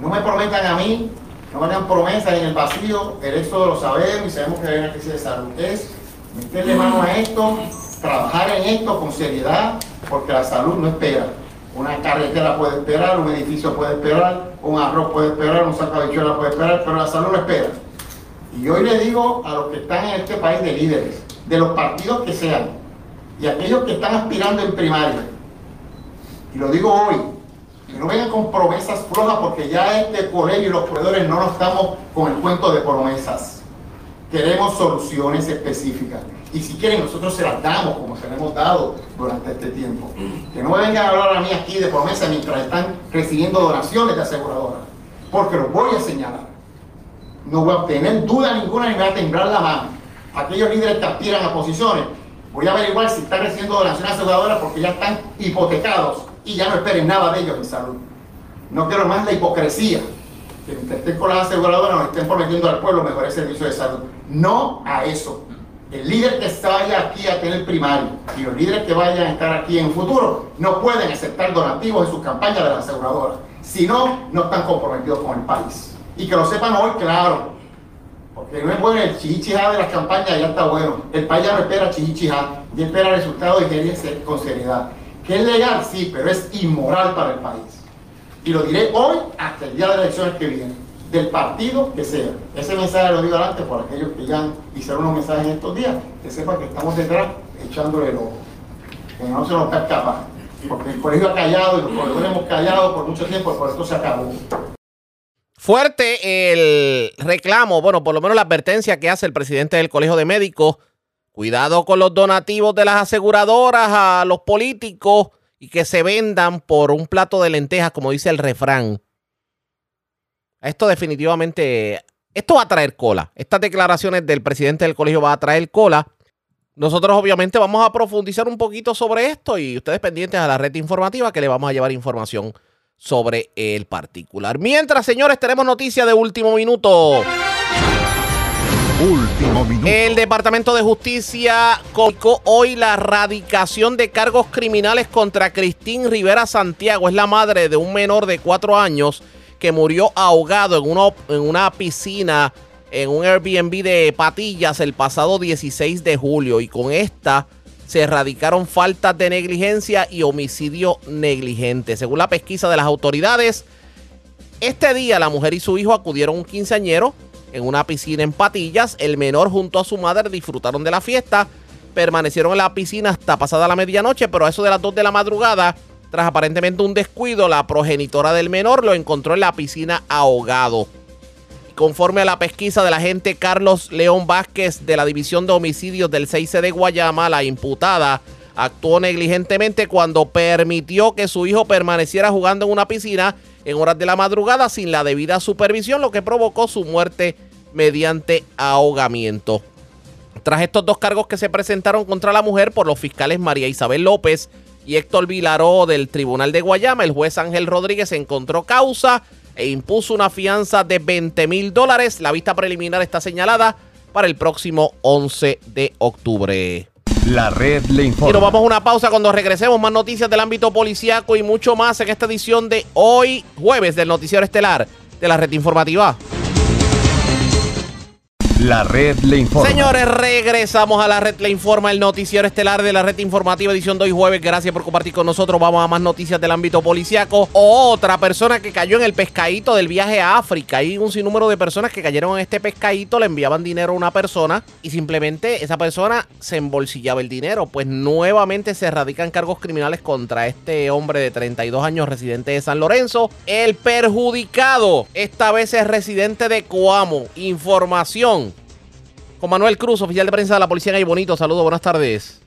No me prometan a mí, no me hagan promesas en el vacío, el éxodo lo sabemos y sabemos que hay una crisis de salud. Es meterle mano a esto, trabajar en esto con seriedad, porque la salud no espera. Una carretera puede esperar, un edificio puede esperar, un arroz puede esperar, un saco de puede esperar, pero la salud no espera. Y hoy le digo a los que están en este país de líderes, de los partidos que sean, y aquellos que están aspirando en primaria, y lo digo hoy, que no vengan con promesas flojas porque ya este colegio y los proveedores no nos estamos con el cuento de promesas. Queremos soluciones específicas. Y si quieren, nosotros se las damos como se las hemos dado durante este tiempo. Que no me vengan a hablar a mí aquí de promesas mientras están recibiendo donaciones de aseguradoras. Porque los voy a señalar. No voy a tener duda ninguna ni voy a temblar la mano. Aquellos líderes que aspiran a posiciones, voy a averiguar si están recibiendo donaciones aseguradoras porque ya están hipotecados y ya no esperen nada de ellos en salud. No quiero más la hipocresía. Que estén con las aseguradoras nos estén prometiendo al pueblo mejores servicios de salud. No a eso El líder que vaya aquí a tener primario y los líderes que vayan a estar aquí en el futuro no pueden aceptar donativos en sus campañas de las aseguradoras. Si no, no están comprometidos con el país. Y que lo sepan hoy, claro. Porque no es bueno el chichichijá de las campañas, ya está bueno. El país ya no espera chichichijá, ya espera resultados y ser con seriedad. Que es legal, sí, pero es inmoral para el país. Y lo diré hoy hasta el día de las elecciones que vienen del partido que sea. Ese mensaje lo digo adelante por aquellos que ya hicieron unos mensajes en estos días, que sepan que estamos detrás echándole el ojo, que no se nos está escapando. Porque el colegio ha callado y los colegios hemos callado por mucho tiempo, por esto se acabó. Fuerte el reclamo, bueno, por lo menos la advertencia que hace el presidente del Colegio de Médicos. Cuidado con los donativos de las aseguradoras a los políticos y que se vendan por un plato de lentejas, como dice el refrán. Esto definitivamente, esto va a traer cola. Estas declaraciones del presidente del colegio va a traer cola. Nosotros obviamente vamos a profundizar un poquito sobre esto y ustedes pendientes a la red informativa que le vamos a llevar información sobre el particular. Mientras, señores, tenemos noticia de último minuto. Último. El Departamento de Justicia comunicó hoy la erradicación de cargos criminales contra Cristín Rivera Santiago. Es la madre de un menor de cuatro años que murió ahogado en una, en una piscina en un Airbnb de Patillas el pasado 16 de julio y con esta se erradicaron faltas de negligencia y homicidio negligente. Según la pesquisa de las autoridades, este día la mujer y su hijo acudieron a un quinceañero en una piscina en Patillas. El menor junto a su madre disfrutaron de la fiesta, permanecieron en la piscina hasta pasada la medianoche, pero a eso de las 2 de la madrugada tras aparentemente un descuido, la progenitora del menor lo encontró en la piscina ahogado. Conforme a la pesquisa del agente Carlos León Vázquez de la División de Homicidios del 6C de Guayama, la imputada actuó negligentemente cuando permitió que su hijo permaneciera jugando en una piscina en horas de la madrugada sin la debida supervisión, lo que provocó su muerte mediante ahogamiento. Tras estos dos cargos que se presentaron contra la mujer por los fiscales María Isabel López y Héctor Vilaró del Tribunal de Guayama, el juez Ángel Rodríguez encontró causa e impuso una fianza de 20 mil dólares. La vista preliminar está señalada para el próximo 11 de octubre. La red le informa. Y nos vamos a una pausa cuando regresemos. Más noticias del ámbito policíaco y mucho más en esta edición de hoy, jueves, del Noticiero Estelar de la red informativa. La red le informa. Señores, regresamos a la red le informa, el noticiero estelar de la red informativa edición de hoy jueves. Gracias por compartir con nosotros. Vamos a más noticias del ámbito policiaco. Otra persona que cayó en el pescadito del viaje a África. Hay un sinnúmero de personas que cayeron en este pescadito, le enviaban dinero a una persona y simplemente esa persona se embolsillaba el dinero. Pues nuevamente se radican cargos criminales contra este hombre de 32 años residente de San Lorenzo. El perjudicado, esta vez es residente de Coamo. Información con Manuel Cruz, oficial de prensa de la Policía en Ay Bonito. Saludos, buenas tardes.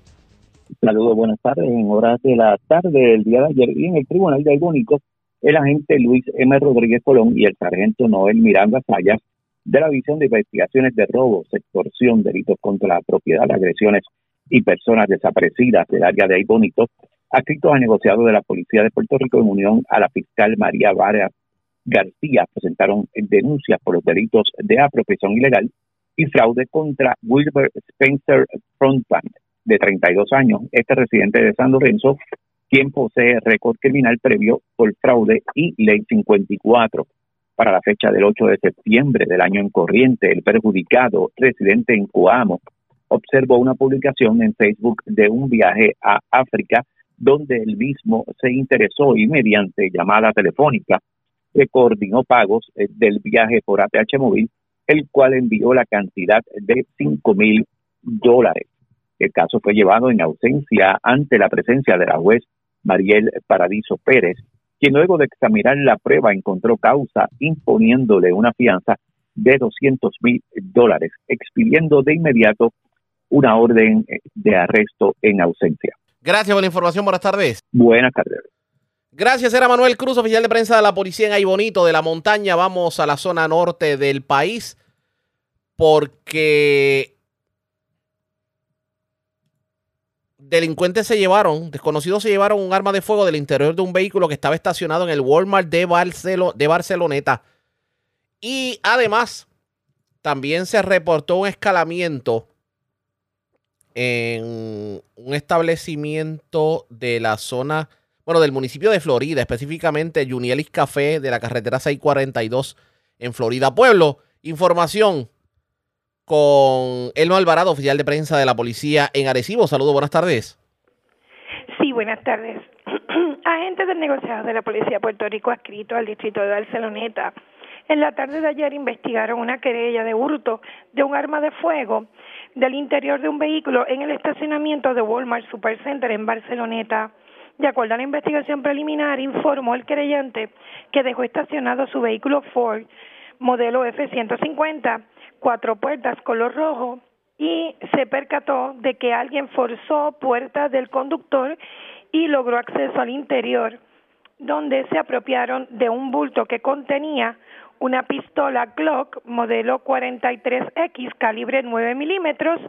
Saludos, buenas tardes. En horas de la tarde del día de ayer, y en el Tribunal de Bonito, el agente Luis M. Rodríguez Colón y el sargento Noel Miranda Sayas de la División de Investigaciones de Robos, Extorsión, Delitos contra la Propiedad, Agresiones y Personas Desaparecidas del área de Bonito, adscritos a negociado de la Policía de Puerto Rico en unión a la fiscal María Vara García, presentaron denuncias por los delitos de apropiación ilegal y fraude contra Wilbur Spencer Frontland, de 32 años, este residente de San Lorenzo, quien posee récord criminal previo por fraude y ley 54. Para la fecha del 8 de septiembre del año en corriente, el perjudicado residente en Coamo observó una publicación en Facebook de un viaje a África donde el mismo se interesó y mediante llamada telefónica se coordinó pagos eh, del viaje por ATH móvil el cual envió la cantidad de 5 mil dólares. El caso fue llevado en ausencia ante la presencia de la juez Mariel Paradiso Pérez, quien luego de examinar la prueba encontró causa imponiéndole una fianza de 200 mil dólares, expidiendo de inmediato una orden de arresto en ausencia. Gracias por la información. Buenas tardes. Buenas tardes. Gracias, era Manuel Cruz, oficial de prensa de la policía en Aybonito de la montaña. Vamos a la zona norte del país porque delincuentes se llevaron, desconocidos se llevaron un arma de fuego del interior de un vehículo que estaba estacionado en el Walmart de, de Barceloneta. Y además, también se reportó un escalamiento en un establecimiento de la zona, bueno, del municipio de Florida, específicamente Junielis Café de la carretera 642 en Florida Pueblo. Información con Elmo Alvarado, oficial de prensa de la policía en Arecibo. Saludos, buenas tardes. Sí, buenas tardes. Agentes del negociado de la Policía de Puerto Rico adscrito al distrito de Barceloneta en la tarde de ayer investigaron una querella de hurto de un arma de fuego del interior de un vehículo en el estacionamiento de Walmart Supercenter en Barceloneta. De acuerdo a la investigación preliminar, informó el querellante que dejó estacionado su vehículo Ford modelo F-150, cuatro puertas color rojo, y se percató de que alguien forzó puertas del conductor y logró acceso al interior, donde se apropiaron de un bulto que contenía una pistola Glock modelo 43X calibre 9 milímetros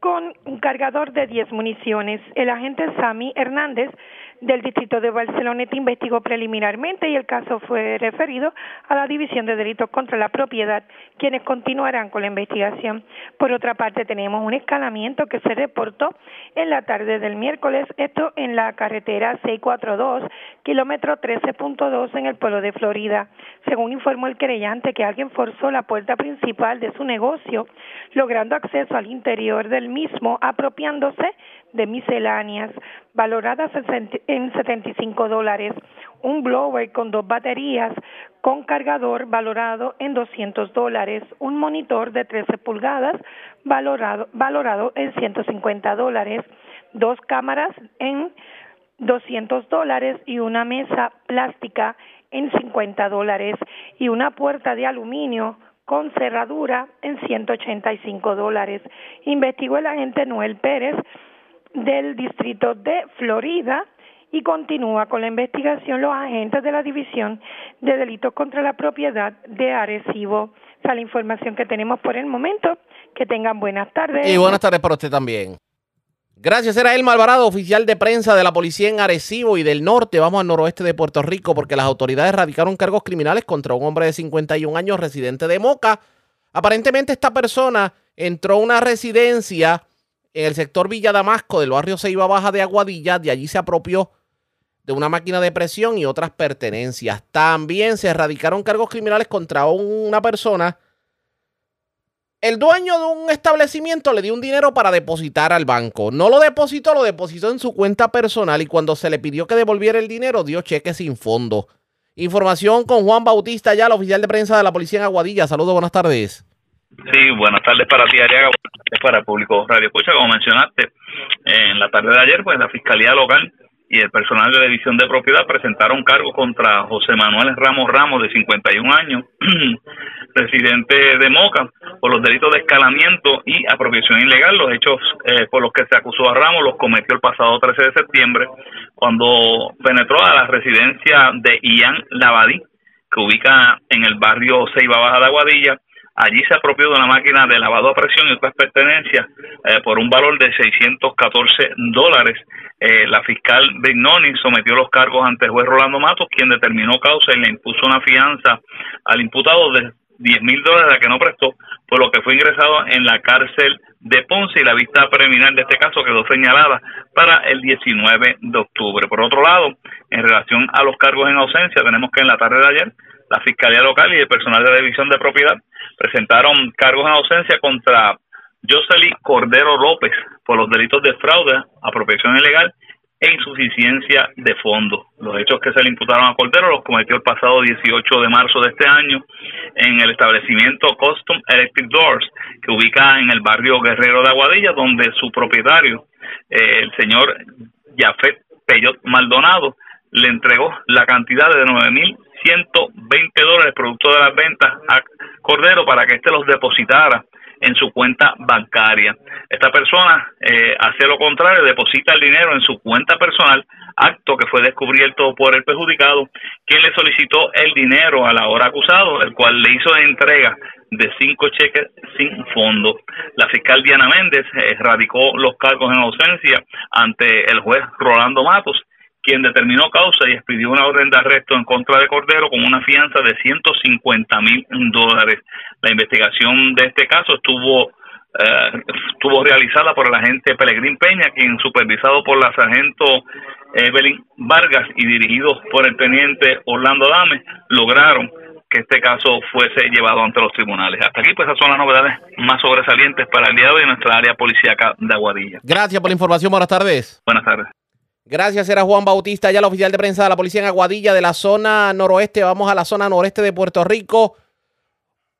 con un cargador de 10 municiones. El agente Sami Hernández del Distrito de Barceloneta investigó preliminarmente y el caso fue referido a la División de Delitos contra la Propiedad, quienes continuarán con la investigación. Por otra parte, tenemos un escalamiento que se reportó en la tarde del miércoles, esto en la carretera 642, kilómetro 13.2 en el pueblo de Florida. Según informó el querellante que alguien forzó la puerta principal de su negocio, logrando acceso al interior del mismo, apropiándose de misceláneas valoradas en 75 dólares, un blower con dos baterías con cargador valorado en 200 dólares, un monitor de 13 pulgadas valorado, valorado en 150 dólares, dos cámaras en 200 dólares y una mesa plástica en 50 dólares y una puerta de aluminio con cerradura en 185 dólares. Investigó el agente Noel Pérez del Distrito de Florida y continúa con la investigación los agentes de la División de Delitos contra la Propiedad de Arecibo. Esa es la información que tenemos por el momento. Que tengan buenas tardes. Y buenas tardes para usted también. Gracias, era Elma Alvarado, oficial de prensa de la policía en Arecibo y del norte. Vamos al noroeste de Puerto Rico porque las autoridades radicaron cargos criminales contra un hombre de 51 años residente de Moca. Aparentemente esta persona entró a una residencia en el sector Villa Damasco del barrio Ceiba Baja de Aguadilla. De allí se apropió de una máquina de presión y otras pertenencias. También se erradicaron cargos criminales contra una persona. El dueño de un establecimiento le dio un dinero para depositar al banco. No lo depositó, lo depositó en su cuenta personal y cuando se le pidió que devolviera el dinero dio cheque sin fondo. Información con Juan Bautista, ya el oficial de prensa de la policía en Aguadilla. Saludos, buenas tardes. Sí, buenas tardes para ti, Ariaga, para el público Radio Escucha. Como mencionaste, en la tarde de ayer, pues la Fiscalía Local y el personal de la División de Propiedad presentaron cargo contra José Manuel Ramos Ramos, de 51 años, residente de Moca, por los delitos de escalamiento y apropiación ilegal. Los hechos eh, por los que se acusó a Ramos los cometió el pasado 13 de septiembre, cuando penetró a la residencia de Ian Lavadí, que ubica en el barrio Ceiba Baja de Aguadilla, Allí se apropió de una máquina de lavado a presión y otras pertenencias eh, por un valor de 614 dólares. Eh, la fiscal Vignoni sometió los cargos ante el juez Rolando Matos, quien determinó causa y le impuso una fianza al imputado de 10 mil dólares a que no prestó, por lo que fue ingresado en la cárcel de Ponce y la vista preliminar de este caso quedó señalada para el 19 de octubre. Por otro lado, en relación a los cargos en ausencia, tenemos que en la tarde de ayer la Fiscalía Local y el personal de la División de Propiedad presentaron cargos en ausencia contra Josely Cordero López por los delitos de fraude, apropiación ilegal e insuficiencia de fondo. Los hechos que se le imputaron a Cordero los cometió el pasado 18 de marzo de este año en el establecimiento Custom Electric Doors, que ubica en el barrio Guerrero de Aguadilla, donde su propietario, eh, el señor Jafet Peyot Maldonado, le entregó la cantidad de 9.120 dólares producto de las ventas a Cordero para que éste los depositara en su cuenta bancaria. Esta persona eh, hace lo contrario, deposita el dinero en su cuenta personal, acto que fue descubierto por el perjudicado, quien le solicitó el dinero a la hora acusado, el cual le hizo entrega de cinco cheques sin fondo. La fiscal Diana Méndez eh, radicó los cargos en ausencia ante el juez Rolando Matos quien determinó causa y expidió una orden de arresto en contra de Cordero con una fianza de 150 mil dólares. La investigación de este caso estuvo eh, estuvo realizada por el agente Pelegrín Peña, quien supervisado por la sargento Evelyn Vargas y dirigidos por el teniente Orlando Dame, lograron que este caso fuese llevado ante los tribunales. Hasta aquí, pues esas son las novedades más sobresalientes para el día de hoy en nuestra área policíaca de Aguadilla. Gracias por la información. Buenas tardes. Buenas tardes. Gracias, era Juan Bautista, ya el oficial de prensa de la policía en Aguadilla de la zona noroeste. Vamos a la zona noreste de Puerto Rico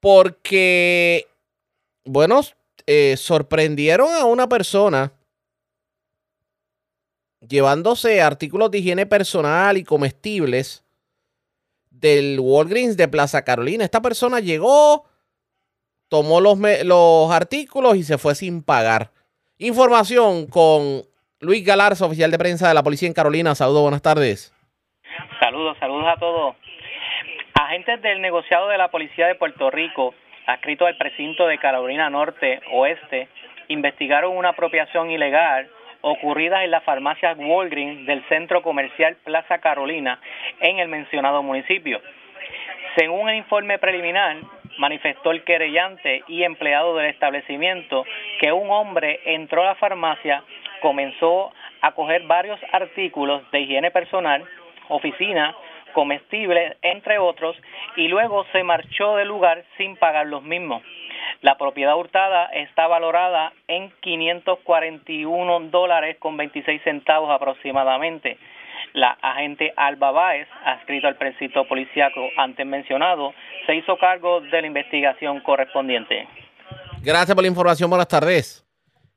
porque, bueno, eh, sorprendieron a una persona llevándose artículos de higiene personal y comestibles del Walgreens de Plaza Carolina. Esta persona llegó, tomó los, los artículos y se fue sin pagar. Información con Luis Galarza, oficial de prensa de la policía en Carolina. Saludos, buenas tardes. Saludos, saludos a todos. Agentes del negociado de la policía de Puerto Rico, adscrito al precinto de Carolina Norte Oeste, investigaron una apropiación ilegal ocurrida en la farmacia Walgreens del centro comercial Plaza Carolina en el mencionado municipio. Según el informe preliminar, manifestó el querellante y empleado del establecimiento que un hombre entró a la farmacia, comenzó a coger varios artículos de higiene personal, oficina, comestibles, entre otros, y luego se marchó del lugar sin pagar los mismos. La propiedad hurtada está valorada en 541 dólares con 26 centavos aproximadamente. La agente Alba Báez, adscrito al precinto policíaco antes mencionado, se hizo cargo de la investigación correspondiente. Gracias por la información. Buenas tardes.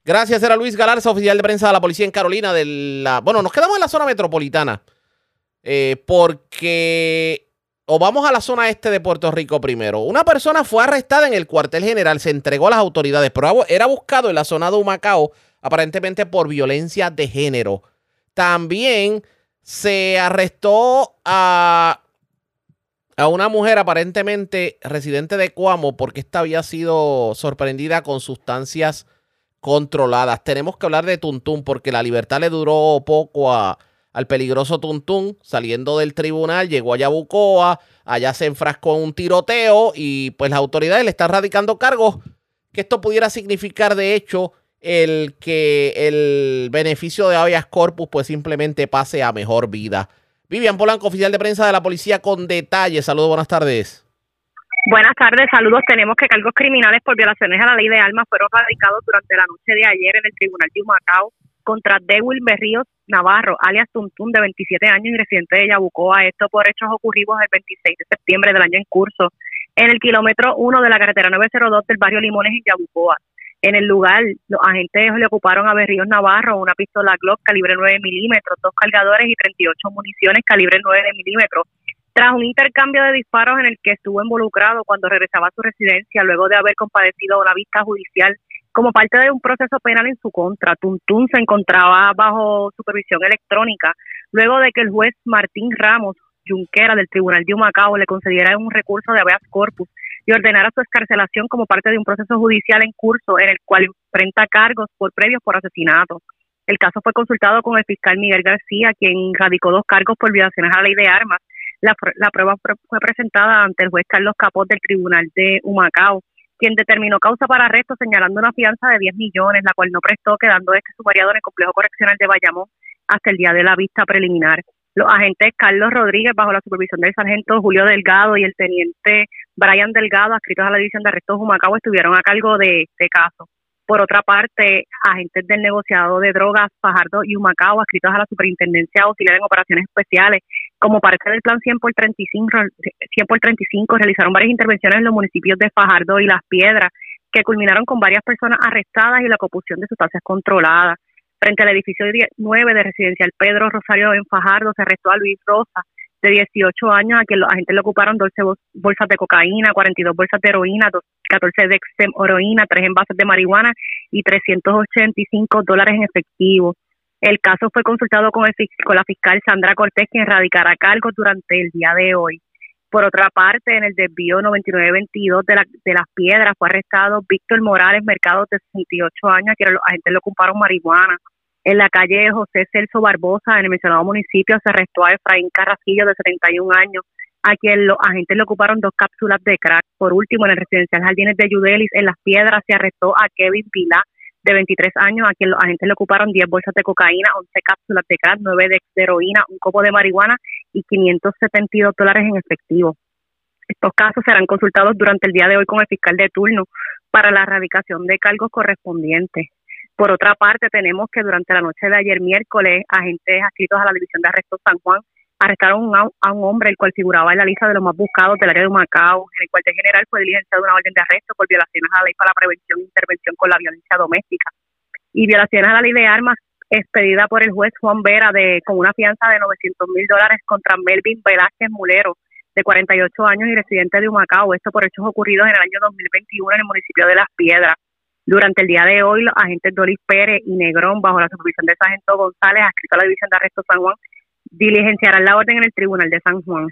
Gracias, era Luis Galarza, oficial de prensa de la policía en Carolina. De la... Bueno, nos quedamos en la zona metropolitana. Eh, porque o vamos a la zona este de Puerto Rico primero. Una persona fue arrestada en el cuartel general, se entregó a las autoridades, pero era buscado en la zona de Humacao, aparentemente por violencia de género. También se arrestó a, a una mujer aparentemente residente de Cuamo porque esta había sido sorprendida con sustancias controladas. Tenemos que hablar de Tuntún porque la libertad le duró poco a, al peligroso Tuntún, saliendo del tribunal, llegó a Yabucoa, allá se enfrascó en un tiroteo y pues las autoridades le están radicando cargos que esto pudiera significar de hecho el que el beneficio de habeas corpus pues simplemente pase a mejor vida. Vivian Polanco, oficial de prensa de la policía con detalles. Saludos, buenas tardes. Buenas tardes, saludos. Tenemos que cargos criminales por violaciones a la ley de armas fueron radicados durante la noche de ayer en el Tribunal de Humacao contra Dewil Berríos Navarro, alias Tuntún, de 27 años y residente de Yabucoa. Esto por hechos ocurridos el 26 de septiembre del año en curso en el kilómetro 1 de la carretera 902 del barrio Limones en Yabucoa. En el lugar, los agentes le ocuparon a Berríos Navarro una pistola Glock calibre 9 milímetros, dos cargadores y 38 municiones calibre 9 milímetros. Tras un intercambio de disparos en el que estuvo involucrado cuando regresaba a su residencia luego de haber compadecido una vista judicial como parte de un proceso penal en su contra. Tuntún se encontraba bajo supervisión electrónica luego de que el juez Martín Ramos Junquera del Tribunal de Humacao le concediera un recurso de habeas corpus y ordenara su escarcelación como parte de un proceso judicial en curso en el cual enfrenta cargos por previos por asesinato. El caso fue consultado con el fiscal Miguel García, quien radicó dos cargos por violaciones a la ley de armas. La, prueba fue presentada ante el juez Carlos Capot del Tribunal de Humacao quien determinó causa para arresto señalando una fianza de 10 millones, la cual no prestó, quedando este sumariado en el complejo correccional de Bayamón hasta el día de la vista preliminar. Los agentes Carlos Rodríguez, bajo la supervisión del sargento Julio Delgado y el teniente Brian Delgado, adscritos a la División de Arrestos Humacao, estuvieron a cargo de este caso. Por otra parte, agentes del negociado de drogas Fajardo y Humacao, adscritos a la Superintendencia Auxiliar en Operaciones Especiales, como parte del plan 100 por 35, 100 por 35 realizaron varias intervenciones en los municipios de Fajardo y Las Piedras, que culminaron con varias personas arrestadas y la copución de sustancias controladas. Frente al edificio 9 de residencial Pedro Rosario en Fajardo, se arrestó a Luis Rosa, de 18 años, a quien los agentes le ocuparon 12 bolsas de cocaína, 42 bolsas de heroína, 14 de heroína, 3 envases de marihuana y 385 dólares en efectivo. El caso fue consultado con, el, con la fiscal Sandra Cortés, quien radicará cargos durante el día de hoy. Por otra parte, en el desvío 9922 de, la, de las piedras fue arrestado Víctor Morales Mercado, de 68 años, a quien los agentes le ocuparon marihuana. En la calle José Celso Barbosa, en el mencionado municipio, se arrestó a Efraín Carrasquillo, de 71 años, a quien los agentes le ocuparon dos cápsulas de crack. Por último, en el residencial Jardines de Yudelis, en Las Piedras, se arrestó a Kevin Vila, de 23 años, a quien los agentes le ocuparon 10 bolsas de cocaína, 11 cápsulas de crack, 9 de heroína, un copo de marihuana y 572 dólares en efectivo. Estos casos serán consultados durante el día de hoy con el fiscal de turno para la erradicación de cargos correspondientes. Por otra parte, tenemos que durante la noche de ayer miércoles, agentes adscritos a la División de Arrestos San Juan arrestaron a, un hombre el cual figuraba en la lista de los más buscados del área de Macao. En el cuartel general fue diligenciado una orden de arresto por violaciones a la ley para la prevención e intervención con la violencia doméstica y violaciones a la ley de armas expedida por el juez Juan Vera de con una fianza de 900 mil dólares contra Melvin Velázquez Mulero, de 48 años y residente de Humacao. Esto por hechos ocurridos en el año 2021 en el municipio de Las Piedras. Durante el día de hoy, los agentes Doris Pérez y Negrón, bajo la supervisión de Sargento González, adscrito a la División de Arresto San Juan, diligenciarán la orden en el Tribunal de San Juan.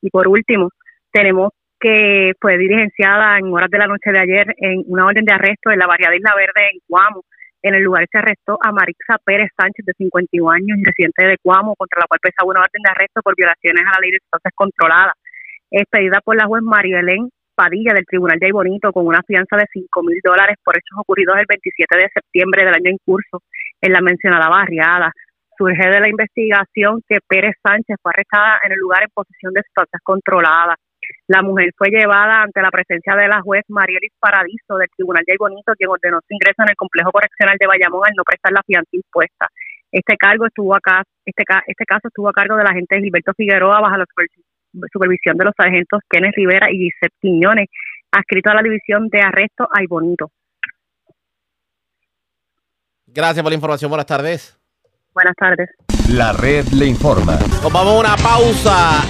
Y por último, tenemos que fue diligenciada en horas de la noche de ayer en una orden de arresto en la variada Isla Verde en Cuamo. En el lugar se arrestó a Marixa Pérez Sánchez, de 51 años residente de Cuamo, contra la cual pesaba una orden de arresto por violaciones a la ley de sustancias controladas. Expedida por la juez María Elén Padilla del Tribunal de Bonito con una fianza de 5 mil dólares por hechos ocurridos el 27 de septiembre del año en curso en la mencionada barriada surge de la investigación que Pérez Sánchez fue arrestada en el lugar en posesión de sustancias controladas. La mujer fue llevada ante la presencia de la juez Marielis Paradiso del Tribunal de Bonito, quien ordenó su ingreso en el complejo correccional de Bayamón al no prestar la fianza impuesta. Este cargo estuvo acá, este, este caso estuvo a cargo del agente Gilberto Figueroa bajo la supervisión de los sargentos Kenneth Rivera y Gisette Quiñones, adscrito a la división de arresto Ay Bonito. Gracias por la información. Buenas tardes. Buenas tardes. La red le informa. Nos vamos a una pausa.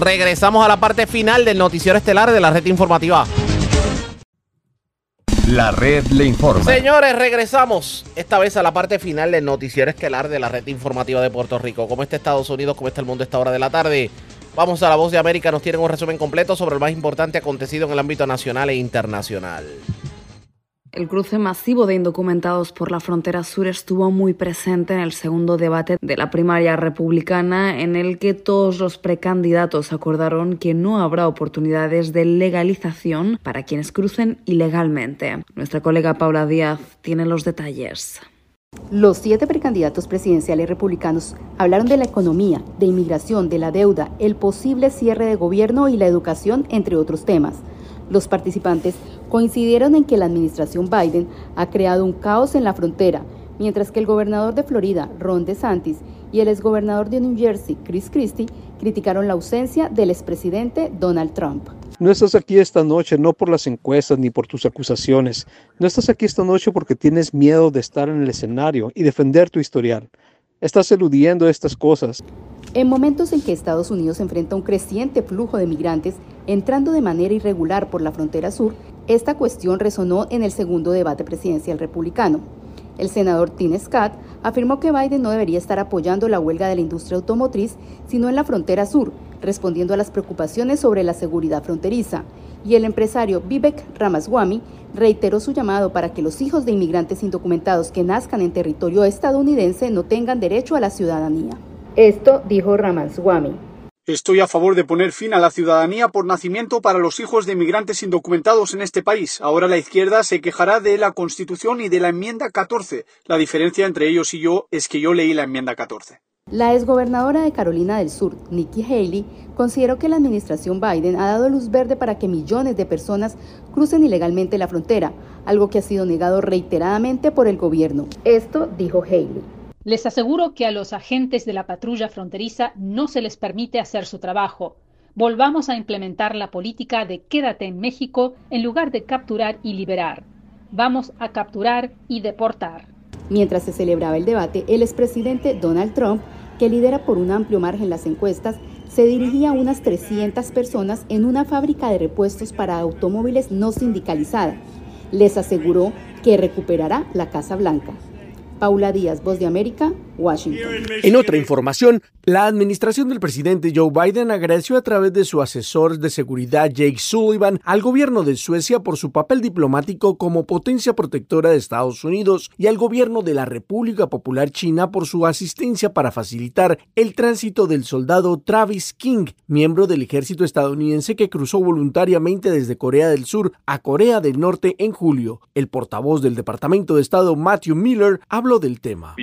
Regresamos a la parte final del noticiero estelar de la red informativa. La red le informa. Señores, regresamos esta vez a la parte final del noticiero estelar de la red informativa de Puerto Rico. ¿Cómo está Estados Unidos? ¿Cómo está el mundo a esta hora de la tarde? Vamos a la voz de América. Nos tienen un resumen completo sobre el más importante acontecido en el ámbito nacional e internacional. El cruce masivo de indocumentados por la frontera sur estuvo muy presente en el segundo debate de la primaria republicana, en el que todos los precandidatos acordaron que no habrá oportunidades de legalización para quienes crucen ilegalmente. Nuestra colega Paula Díaz tiene los detalles. Los siete precandidatos presidenciales republicanos hablaron de la economía, de inmigración, de la deuda, el posible cierre de gobierno y la educación, entre otros temas. Los participantes coincidieron en que la administración Biden ha creado un caos en la frontera, mientras que el gobernador de Florida, Ron DeSantis, y el exgobernador de New Jersey, Chris Christie, criticaron la ausencia del expresidente Donald Trump. No estás aquí esta noche no por las encuestas ni por tus acusaciones. No estás aquí esta noche porque tienes miedo de estar en el escenario y defender tu historial. Estás eludiendo estas cosas. En momentos en que Estados Unidos enfrenta un creciente flujo de migrantes entrando de manera irregular por la frontera sur, esta cuestión resonó en el segundo debate presidencial republicano. El senador Tim Scott afirmó que Biden no debería estar apoyando la huelga de la industria automotriz, sino en la frontera sur, respondiendo a las preocupaciones sobre la seguridad fronteriza. Y el empresario Vivek Ramaswamy reiteró su llamado para que los hijos de inmigrantes indocumentados que nazcan en territorio estadounidense no tengan derecho a la ciudadanía. Esto dijo Ramaswamy. Estoy a favor de poner fin a la ciudadanía por nacimiento para los hijos de inmigrantes indocumentados en este país. Ahora la izquierda se quejará de la Constitución y de la enmienda 14. La diferencia entre ellos y yo es que yo leí la enmienda 14. La exgobernadora de Carolina del Sur, Nikki Haley, consideró que la administración Biden ha dado luz verde para que millones de personas crucen ilegalmente la frontera, algo que ha sido negado reiteradamente por el gobierno. Esto dijo Haley. Les aseguro que a los agentes de la patrulla fronteriza no se les permite hacer su trabajo. Volvamos a implementar la política de quédate en México en lugar de capturar y liberar. Vamos a capturar y deportar. Mientras se celebraba el debate, el expresidente Donald Trump, que lidera por un amplio margen las encuestas, se dirigía a unas 300 personas en una fábrica de repuestos para automóviles no sindicalizada. Les aseguró que recuperará la Casa Blanca. Paula Díaz, Voz de América, Washington. En otra información, la administración del presidente Joe Biden agradeció a través de su asesor de seguridad Jake Sullivan al gobierno de Suecia por su papel diplomático como potencia protectora de Estados Unidos y al gobierno de la República Popular China por su asistencia para facilitar el tránsito del soldado Travis King, miembro del ejército estadounidense que cruzó voluntariamente desde Corea del Sur a Corea del Norte en julio. El portavoz del Departamento de Estado Matthew Miller habló del tema.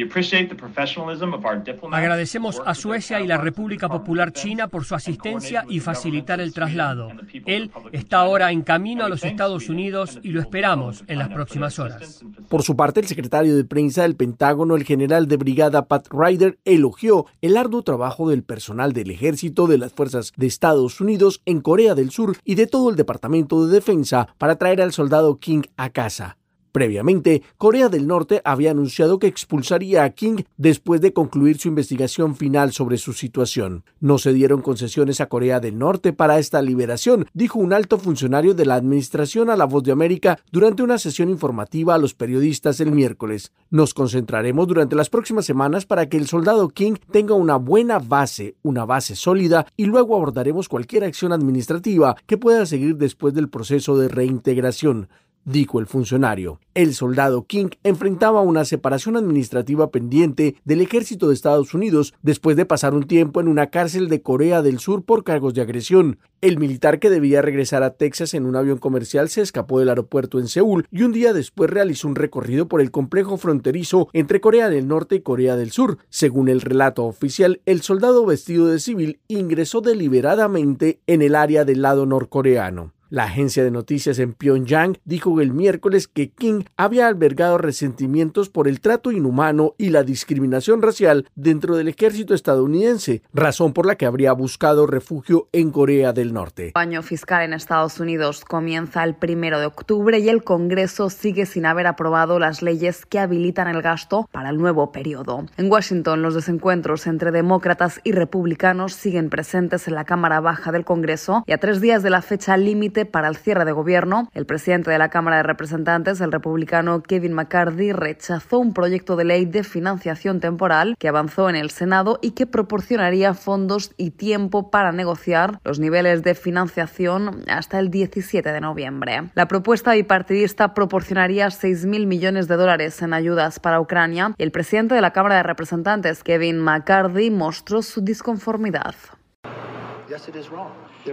Agradecemos a Suecia y la República Popular China por su asistencia y facilitar el traslado. Él está ahora en camino a los Estados Unidos y lo esperamos en las próximas horas. Por su parte, el secretario de prensa del Pentágono, el general de brigada Pat Ryder, elogió el arduo trabajo del personal del ejército, de las fuerzas de Estados Unidos en Corea del Sur y de todo el Departamento de Defensa para traer al soldado King a casa. Previamente, Corea del Norte había anunciado que expulsaría a King después de concluir su investigación final sobre su situación. No se dieron concesiones a Corea del Norte para esta liberación, dijo un alto funcionario de la administración a La Voz de América durante una sesión informativa a los periodistas el miércoles. Nos concentraremos durante las próximas semanas para que el soldado King tenga una buena base, una base sólida, y luego abordaremos cualquier acción administrativa que pueda seguir después del proceso de reintegración dijo el funcionario. El soldado King enfrentaba una separación administrativa pendiente del ejército de Estados Unidos después de pasar un tiempo en una cárcel de Corea del Sur por cargos de agresión. El militar que debía regresar a Texas en un avión comercial se escapó del aeropuerto en Seúl y un día después realizó un recorrido por el complejo fronterizo entre Corea del Norte y Corea del Sur. Según el relato oficial, el soldado vestido de civil ingresó deliberadamente en el área del lado norcoreano. La agencia de noticias en Pyongyang dijo el miércoles que King había albergado resentimientos por el trato inhumano y la discriminación racial dentro del ejército estadounidense, razón por la que habría buscado refugio en Corea del Norte. El año fiscal en Estados Unidos comienza el primero de octubre y el Congreso sigue sin haber aprobado las leyes que habilitan el gasto para el nuevo periodo. En Washington, los desencuentros entre demócratas y republicanos siguen presentes en la Cámara Baja del Congreso y a tres días de la fecha límite para el cierre de gobierno, el presidente de la Cámara de Representantes, el republicano Kevin McCarthy, rechazó un proyecto de ley de financiación temporal que avanzó en el Senado y que proporcionaría fondos y tiempo para negociar los niveles de financiación hasta el 17 de noviembre. La propuesta bipartidista proporcionaría 6.000 millones de dólares en ayudas para Ucrania y el presidente de la Cámara de Representantes, Kevin McCarthy, mostró su disconformidad.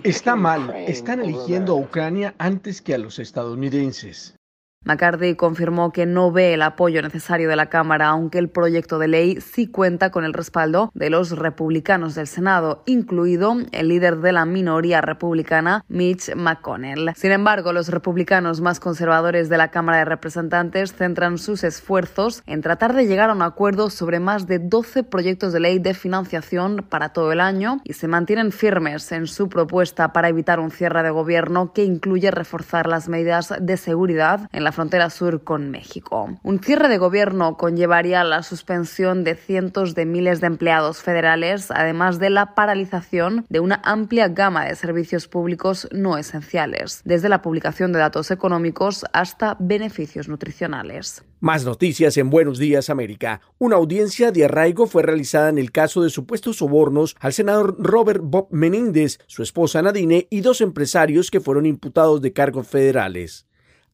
Está mal, están eligiendo a Ucrania antes que a los estadounidenses. McCarthy confirmó que no ve el apoyo necesario de la Cámara, aunque el proyecto de ley sí cuenta con el respaldo de los republicanos del Senado, incluido el líder de la minoría republicana, Mitch McConnell. Sin embargo, los republicanos más conservadores de la Cámara de Representantes centran sus esfuerzos en tratar de llegar a un acuerdo sobre más de 12 proyectos de ley de financiación para todo el año y se mantienen firmes en su propuesta para evitar un cierre de gobierno que incluye reforzar las medidas de seguridad en la frontera sur con México. Un cierre de gobierno conllevaría la suspensión de cientos de miles de empleados federales, además de la paralización de una amplia gama de servicios públicos no esenciales, desde la publicación de datos económicos hasta beneficios nutricionales. Más noticias en Buenos Días América. Una audiencia de arraigo fue realizada en el caso de supuestos sobornos al senador Robert Bob Menéndez, su esposa Nadine y dos empresarios que fueron imputados de cargos federales.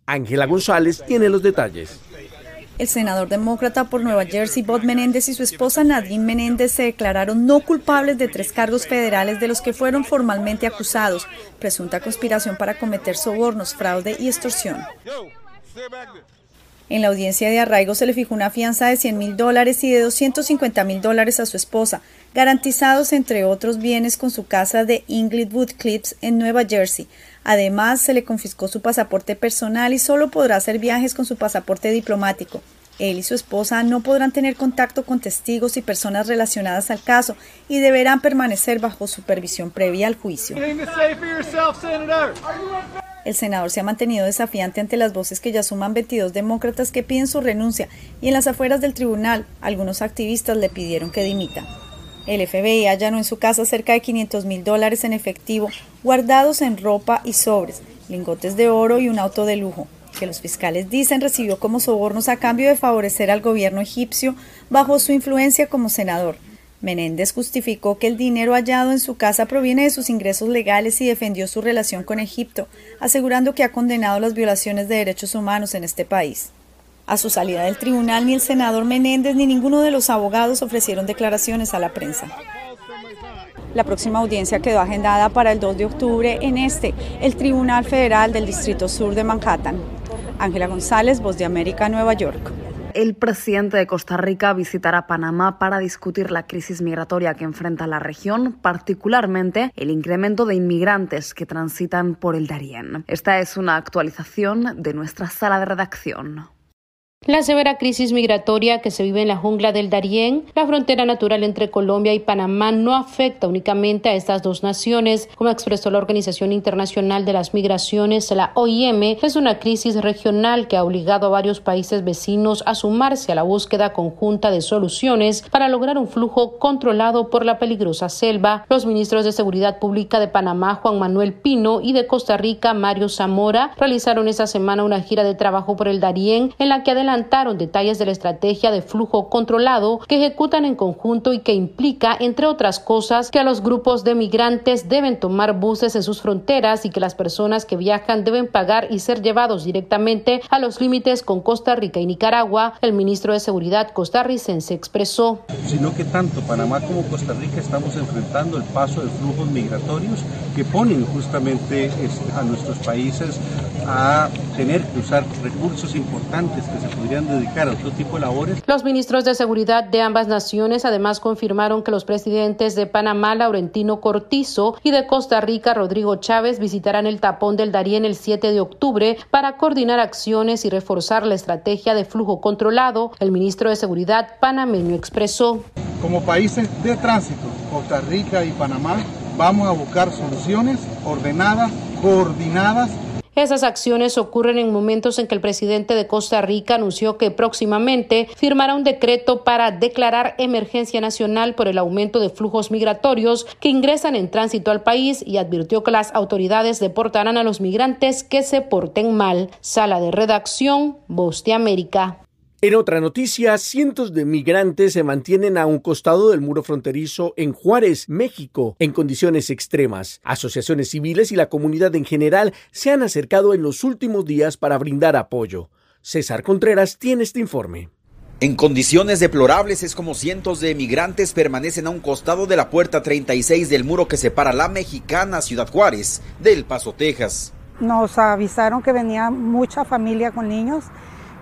Ángela González tiene los detalles. El senador demócrata por Nueva Jersey, Bob Menéndez, y su esposa Nadine Menéndez se declararon no culpables de tres cargos federales de los que fueron formalmente acusados, presunta conspiración para cometer sobornos, fraude y extorsión. En la audiencia de arraigo se le fijó una fianza de 100 mil dólares y de 250 mil dólares a su esposa, garantizados entre otros bienes con su casa de Inglewood Clips en Nueva Jersey. Además, se le confiscó su pasaporte personal y solo podrá hacer viajes con su pasaporte diplomático. Él y su esposa no podrán tener contacto con testigos y personas relacionadas al caso y deberán permanecer bajo supervisión previa al juicio. El senador se ha mantenido desafiante ante las voces que ya suman 22 demócratas que piden su renuncia y en las afueras del tribunal algunos activistas le pidieron que dimita. El FBI allanó en su casa cerca de 500 mil dólares en efectivo guardados en ropa y sobres, lingotes de oro y un auto de lujo. que los fiscales dicen recibió como sobornos a cambio de favorecer al gobierno egipcio bajo su influencia como senador. Menéndez justificó que el dinero hallado en su casa proviene de sus ingresos legales y defendió su relación con Egipto, asegurando que ha condenado las violaciones de derechos humanos en este país. A su salida del tribunal, ni el senador Menéndez ni ninguno de los abogados ofrecieron declaraciones a la prensa. La próxima audiencia quedó agendada para el 2 de octubre en este, el Tribunal Federal del Distrito Sur de Manhattan. Ángela González, Voz de América, Nueva York el presidente de Costa Rica visitará Panamá para discutir la crisis migratoria que enfrenta la región, particularmente el incremento de inmigrantes que transitan por el Darién. Esta es una actualización de nuestra sala de redacción. La severa crisis migratoria que se vive en la jungla del Darién, la frontera natural entre Colombia y Panamá, no afecta únicamente a estas dos naciones, como expresó la Organización Internacional de las Migraciones, la OIM, es una crisis regional que ha obligado a varios países vecinos a sumarse a la búsqueda conjunta de soluciones para lograr un flujo controlado por la peligrosa selva. Los ministros de Seguridad Pública de Panamá, Juan Manuel Pino, y de Costa Rica, Mario Zamora, realizaron esta semana una gira de trabajo por el Darién en la que adelantaron adelantaron detalles de la estrategia de flujo controlado que ejecutan en conjunto y que implica, entre otras cosas, que a los grupos de migrantes deben tomar buses en sus fronteras y que las personas que viajan deben pagar y ser llevados directamente a los límites con Costa Rica y Nicaragua. El ministro de Seguridad costarricense expresó. Sino que tanto Panamá como Costa Rica estamos enfrentando el paso de flujos migratorios que ponen justamente este, a nuestros países a tener que usar recursos importantes que se podrían dedicar a otro tipo de labores. Los ministros de Seguridad de ambas naciones además confirmaron que los presidentes de Panamá, Laurentino Cortizo, y de Costa Rica, Rodrigo Chávez, visitarán el tapón del Darién el 7 de octubre para coordinar acciones y reforzar la estrategia de flujo controlado. El ministro de Seguridad panameño expresó. Como países de tránsito, Costa Rica y Panamá, vamos a buscar soluciones ordenadas, coordinadas esas acciones ocurren en momentos en que el presidente de Costa Rica anunció que próximamente firmará un decreto para declarar emergencia nacional por el aumento de flujos migratorios que ingresan en tránsito al país y advirtió que las autoridades deportarán a los migrantes que se porten mal. Sala de redacción, Voz de América. En otra noticia, cientos de migrantes se mantienen a un costado del muro fronterizo en Juárez, México, en condiciones extremas. Asociaciones civiles y la comunidad en general se han acercado en los últimos días para brindar apoyo. César Contreras tiene este informe. En condiciones deplorables es como cientos de migrantes permanecen a un costado de la puerta 36 del muro que separa la mexicana Ciudad Juárez del Paso, Texas. Nos avisaron que venía mucha familia con niños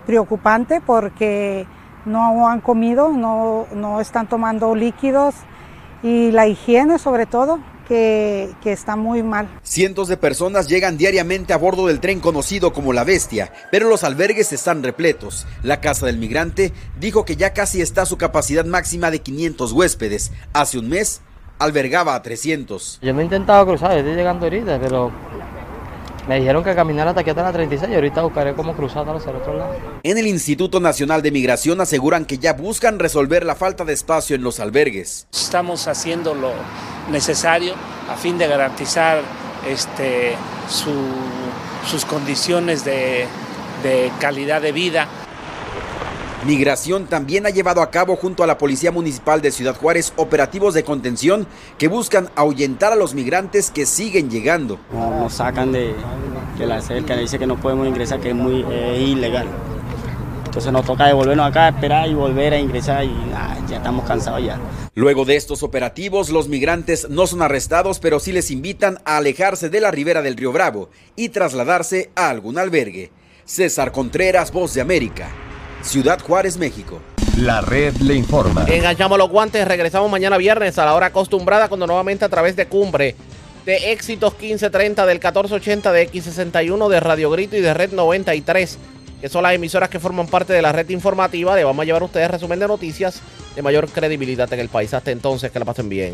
preocupante porque no han comido, no, no están tomando líquidos y la higiene sobre todo, que, que, está muy mal. Cientos de personas llegan diariamente a bordo del tren conocido como La Bestia, pero los albergues están repletos. La Casa del Migrante dijo que ya casi está a su capacidad máxima de 500 huéspedes. Hace un mes albergaba a 300. Yo me he intentado cruzar, estoy llegando ahorita, pero me dijeron que caminara hasta aquí hasta la 36 y ahorita buscaré cómo cruzar hacia el otro lado. En el Instituto Nacional de Migración aseguran que ya buscan resolver la falta de espacio en los albergues. Estamos haciendo lo necesario a fin de garantizar este, sus condiciones de, de calidad de vida Migración también ha llevado a cabo junto a la Policía Municipal de Ciudad Juárez operativos de contención que buscan ahuyentar a los migrantes que siguen llegando. Nos sacan de, la cerca, dice que no podemos ingresar, que es muy ilegal. Entonces nos toca devolvernos acá, esperar y volver a ingresar y ya estamos cansados ya. Luego de estos operativos, los migrantes no son arrestados, pero sí les invitan a alejarse de la ribera del río Bravo y trasladarse a algún albergue. César Contreras, Voz de América. Ciudad Juárez, México. La red le informa. Enganchamos los guantes, regresamos mañana viernes a la hora acostumbrada cuando nuevamente a través de Cumbre de Éxitos 1530 del 1480 de X61 de Radio Grito y de Red 93, que son las emisoras que forman parte de la red informativa. Le vamos a llevar a ustedes resumen de noticias de mayor credibilidad en el país. Hasta entonces, que la pasen bien.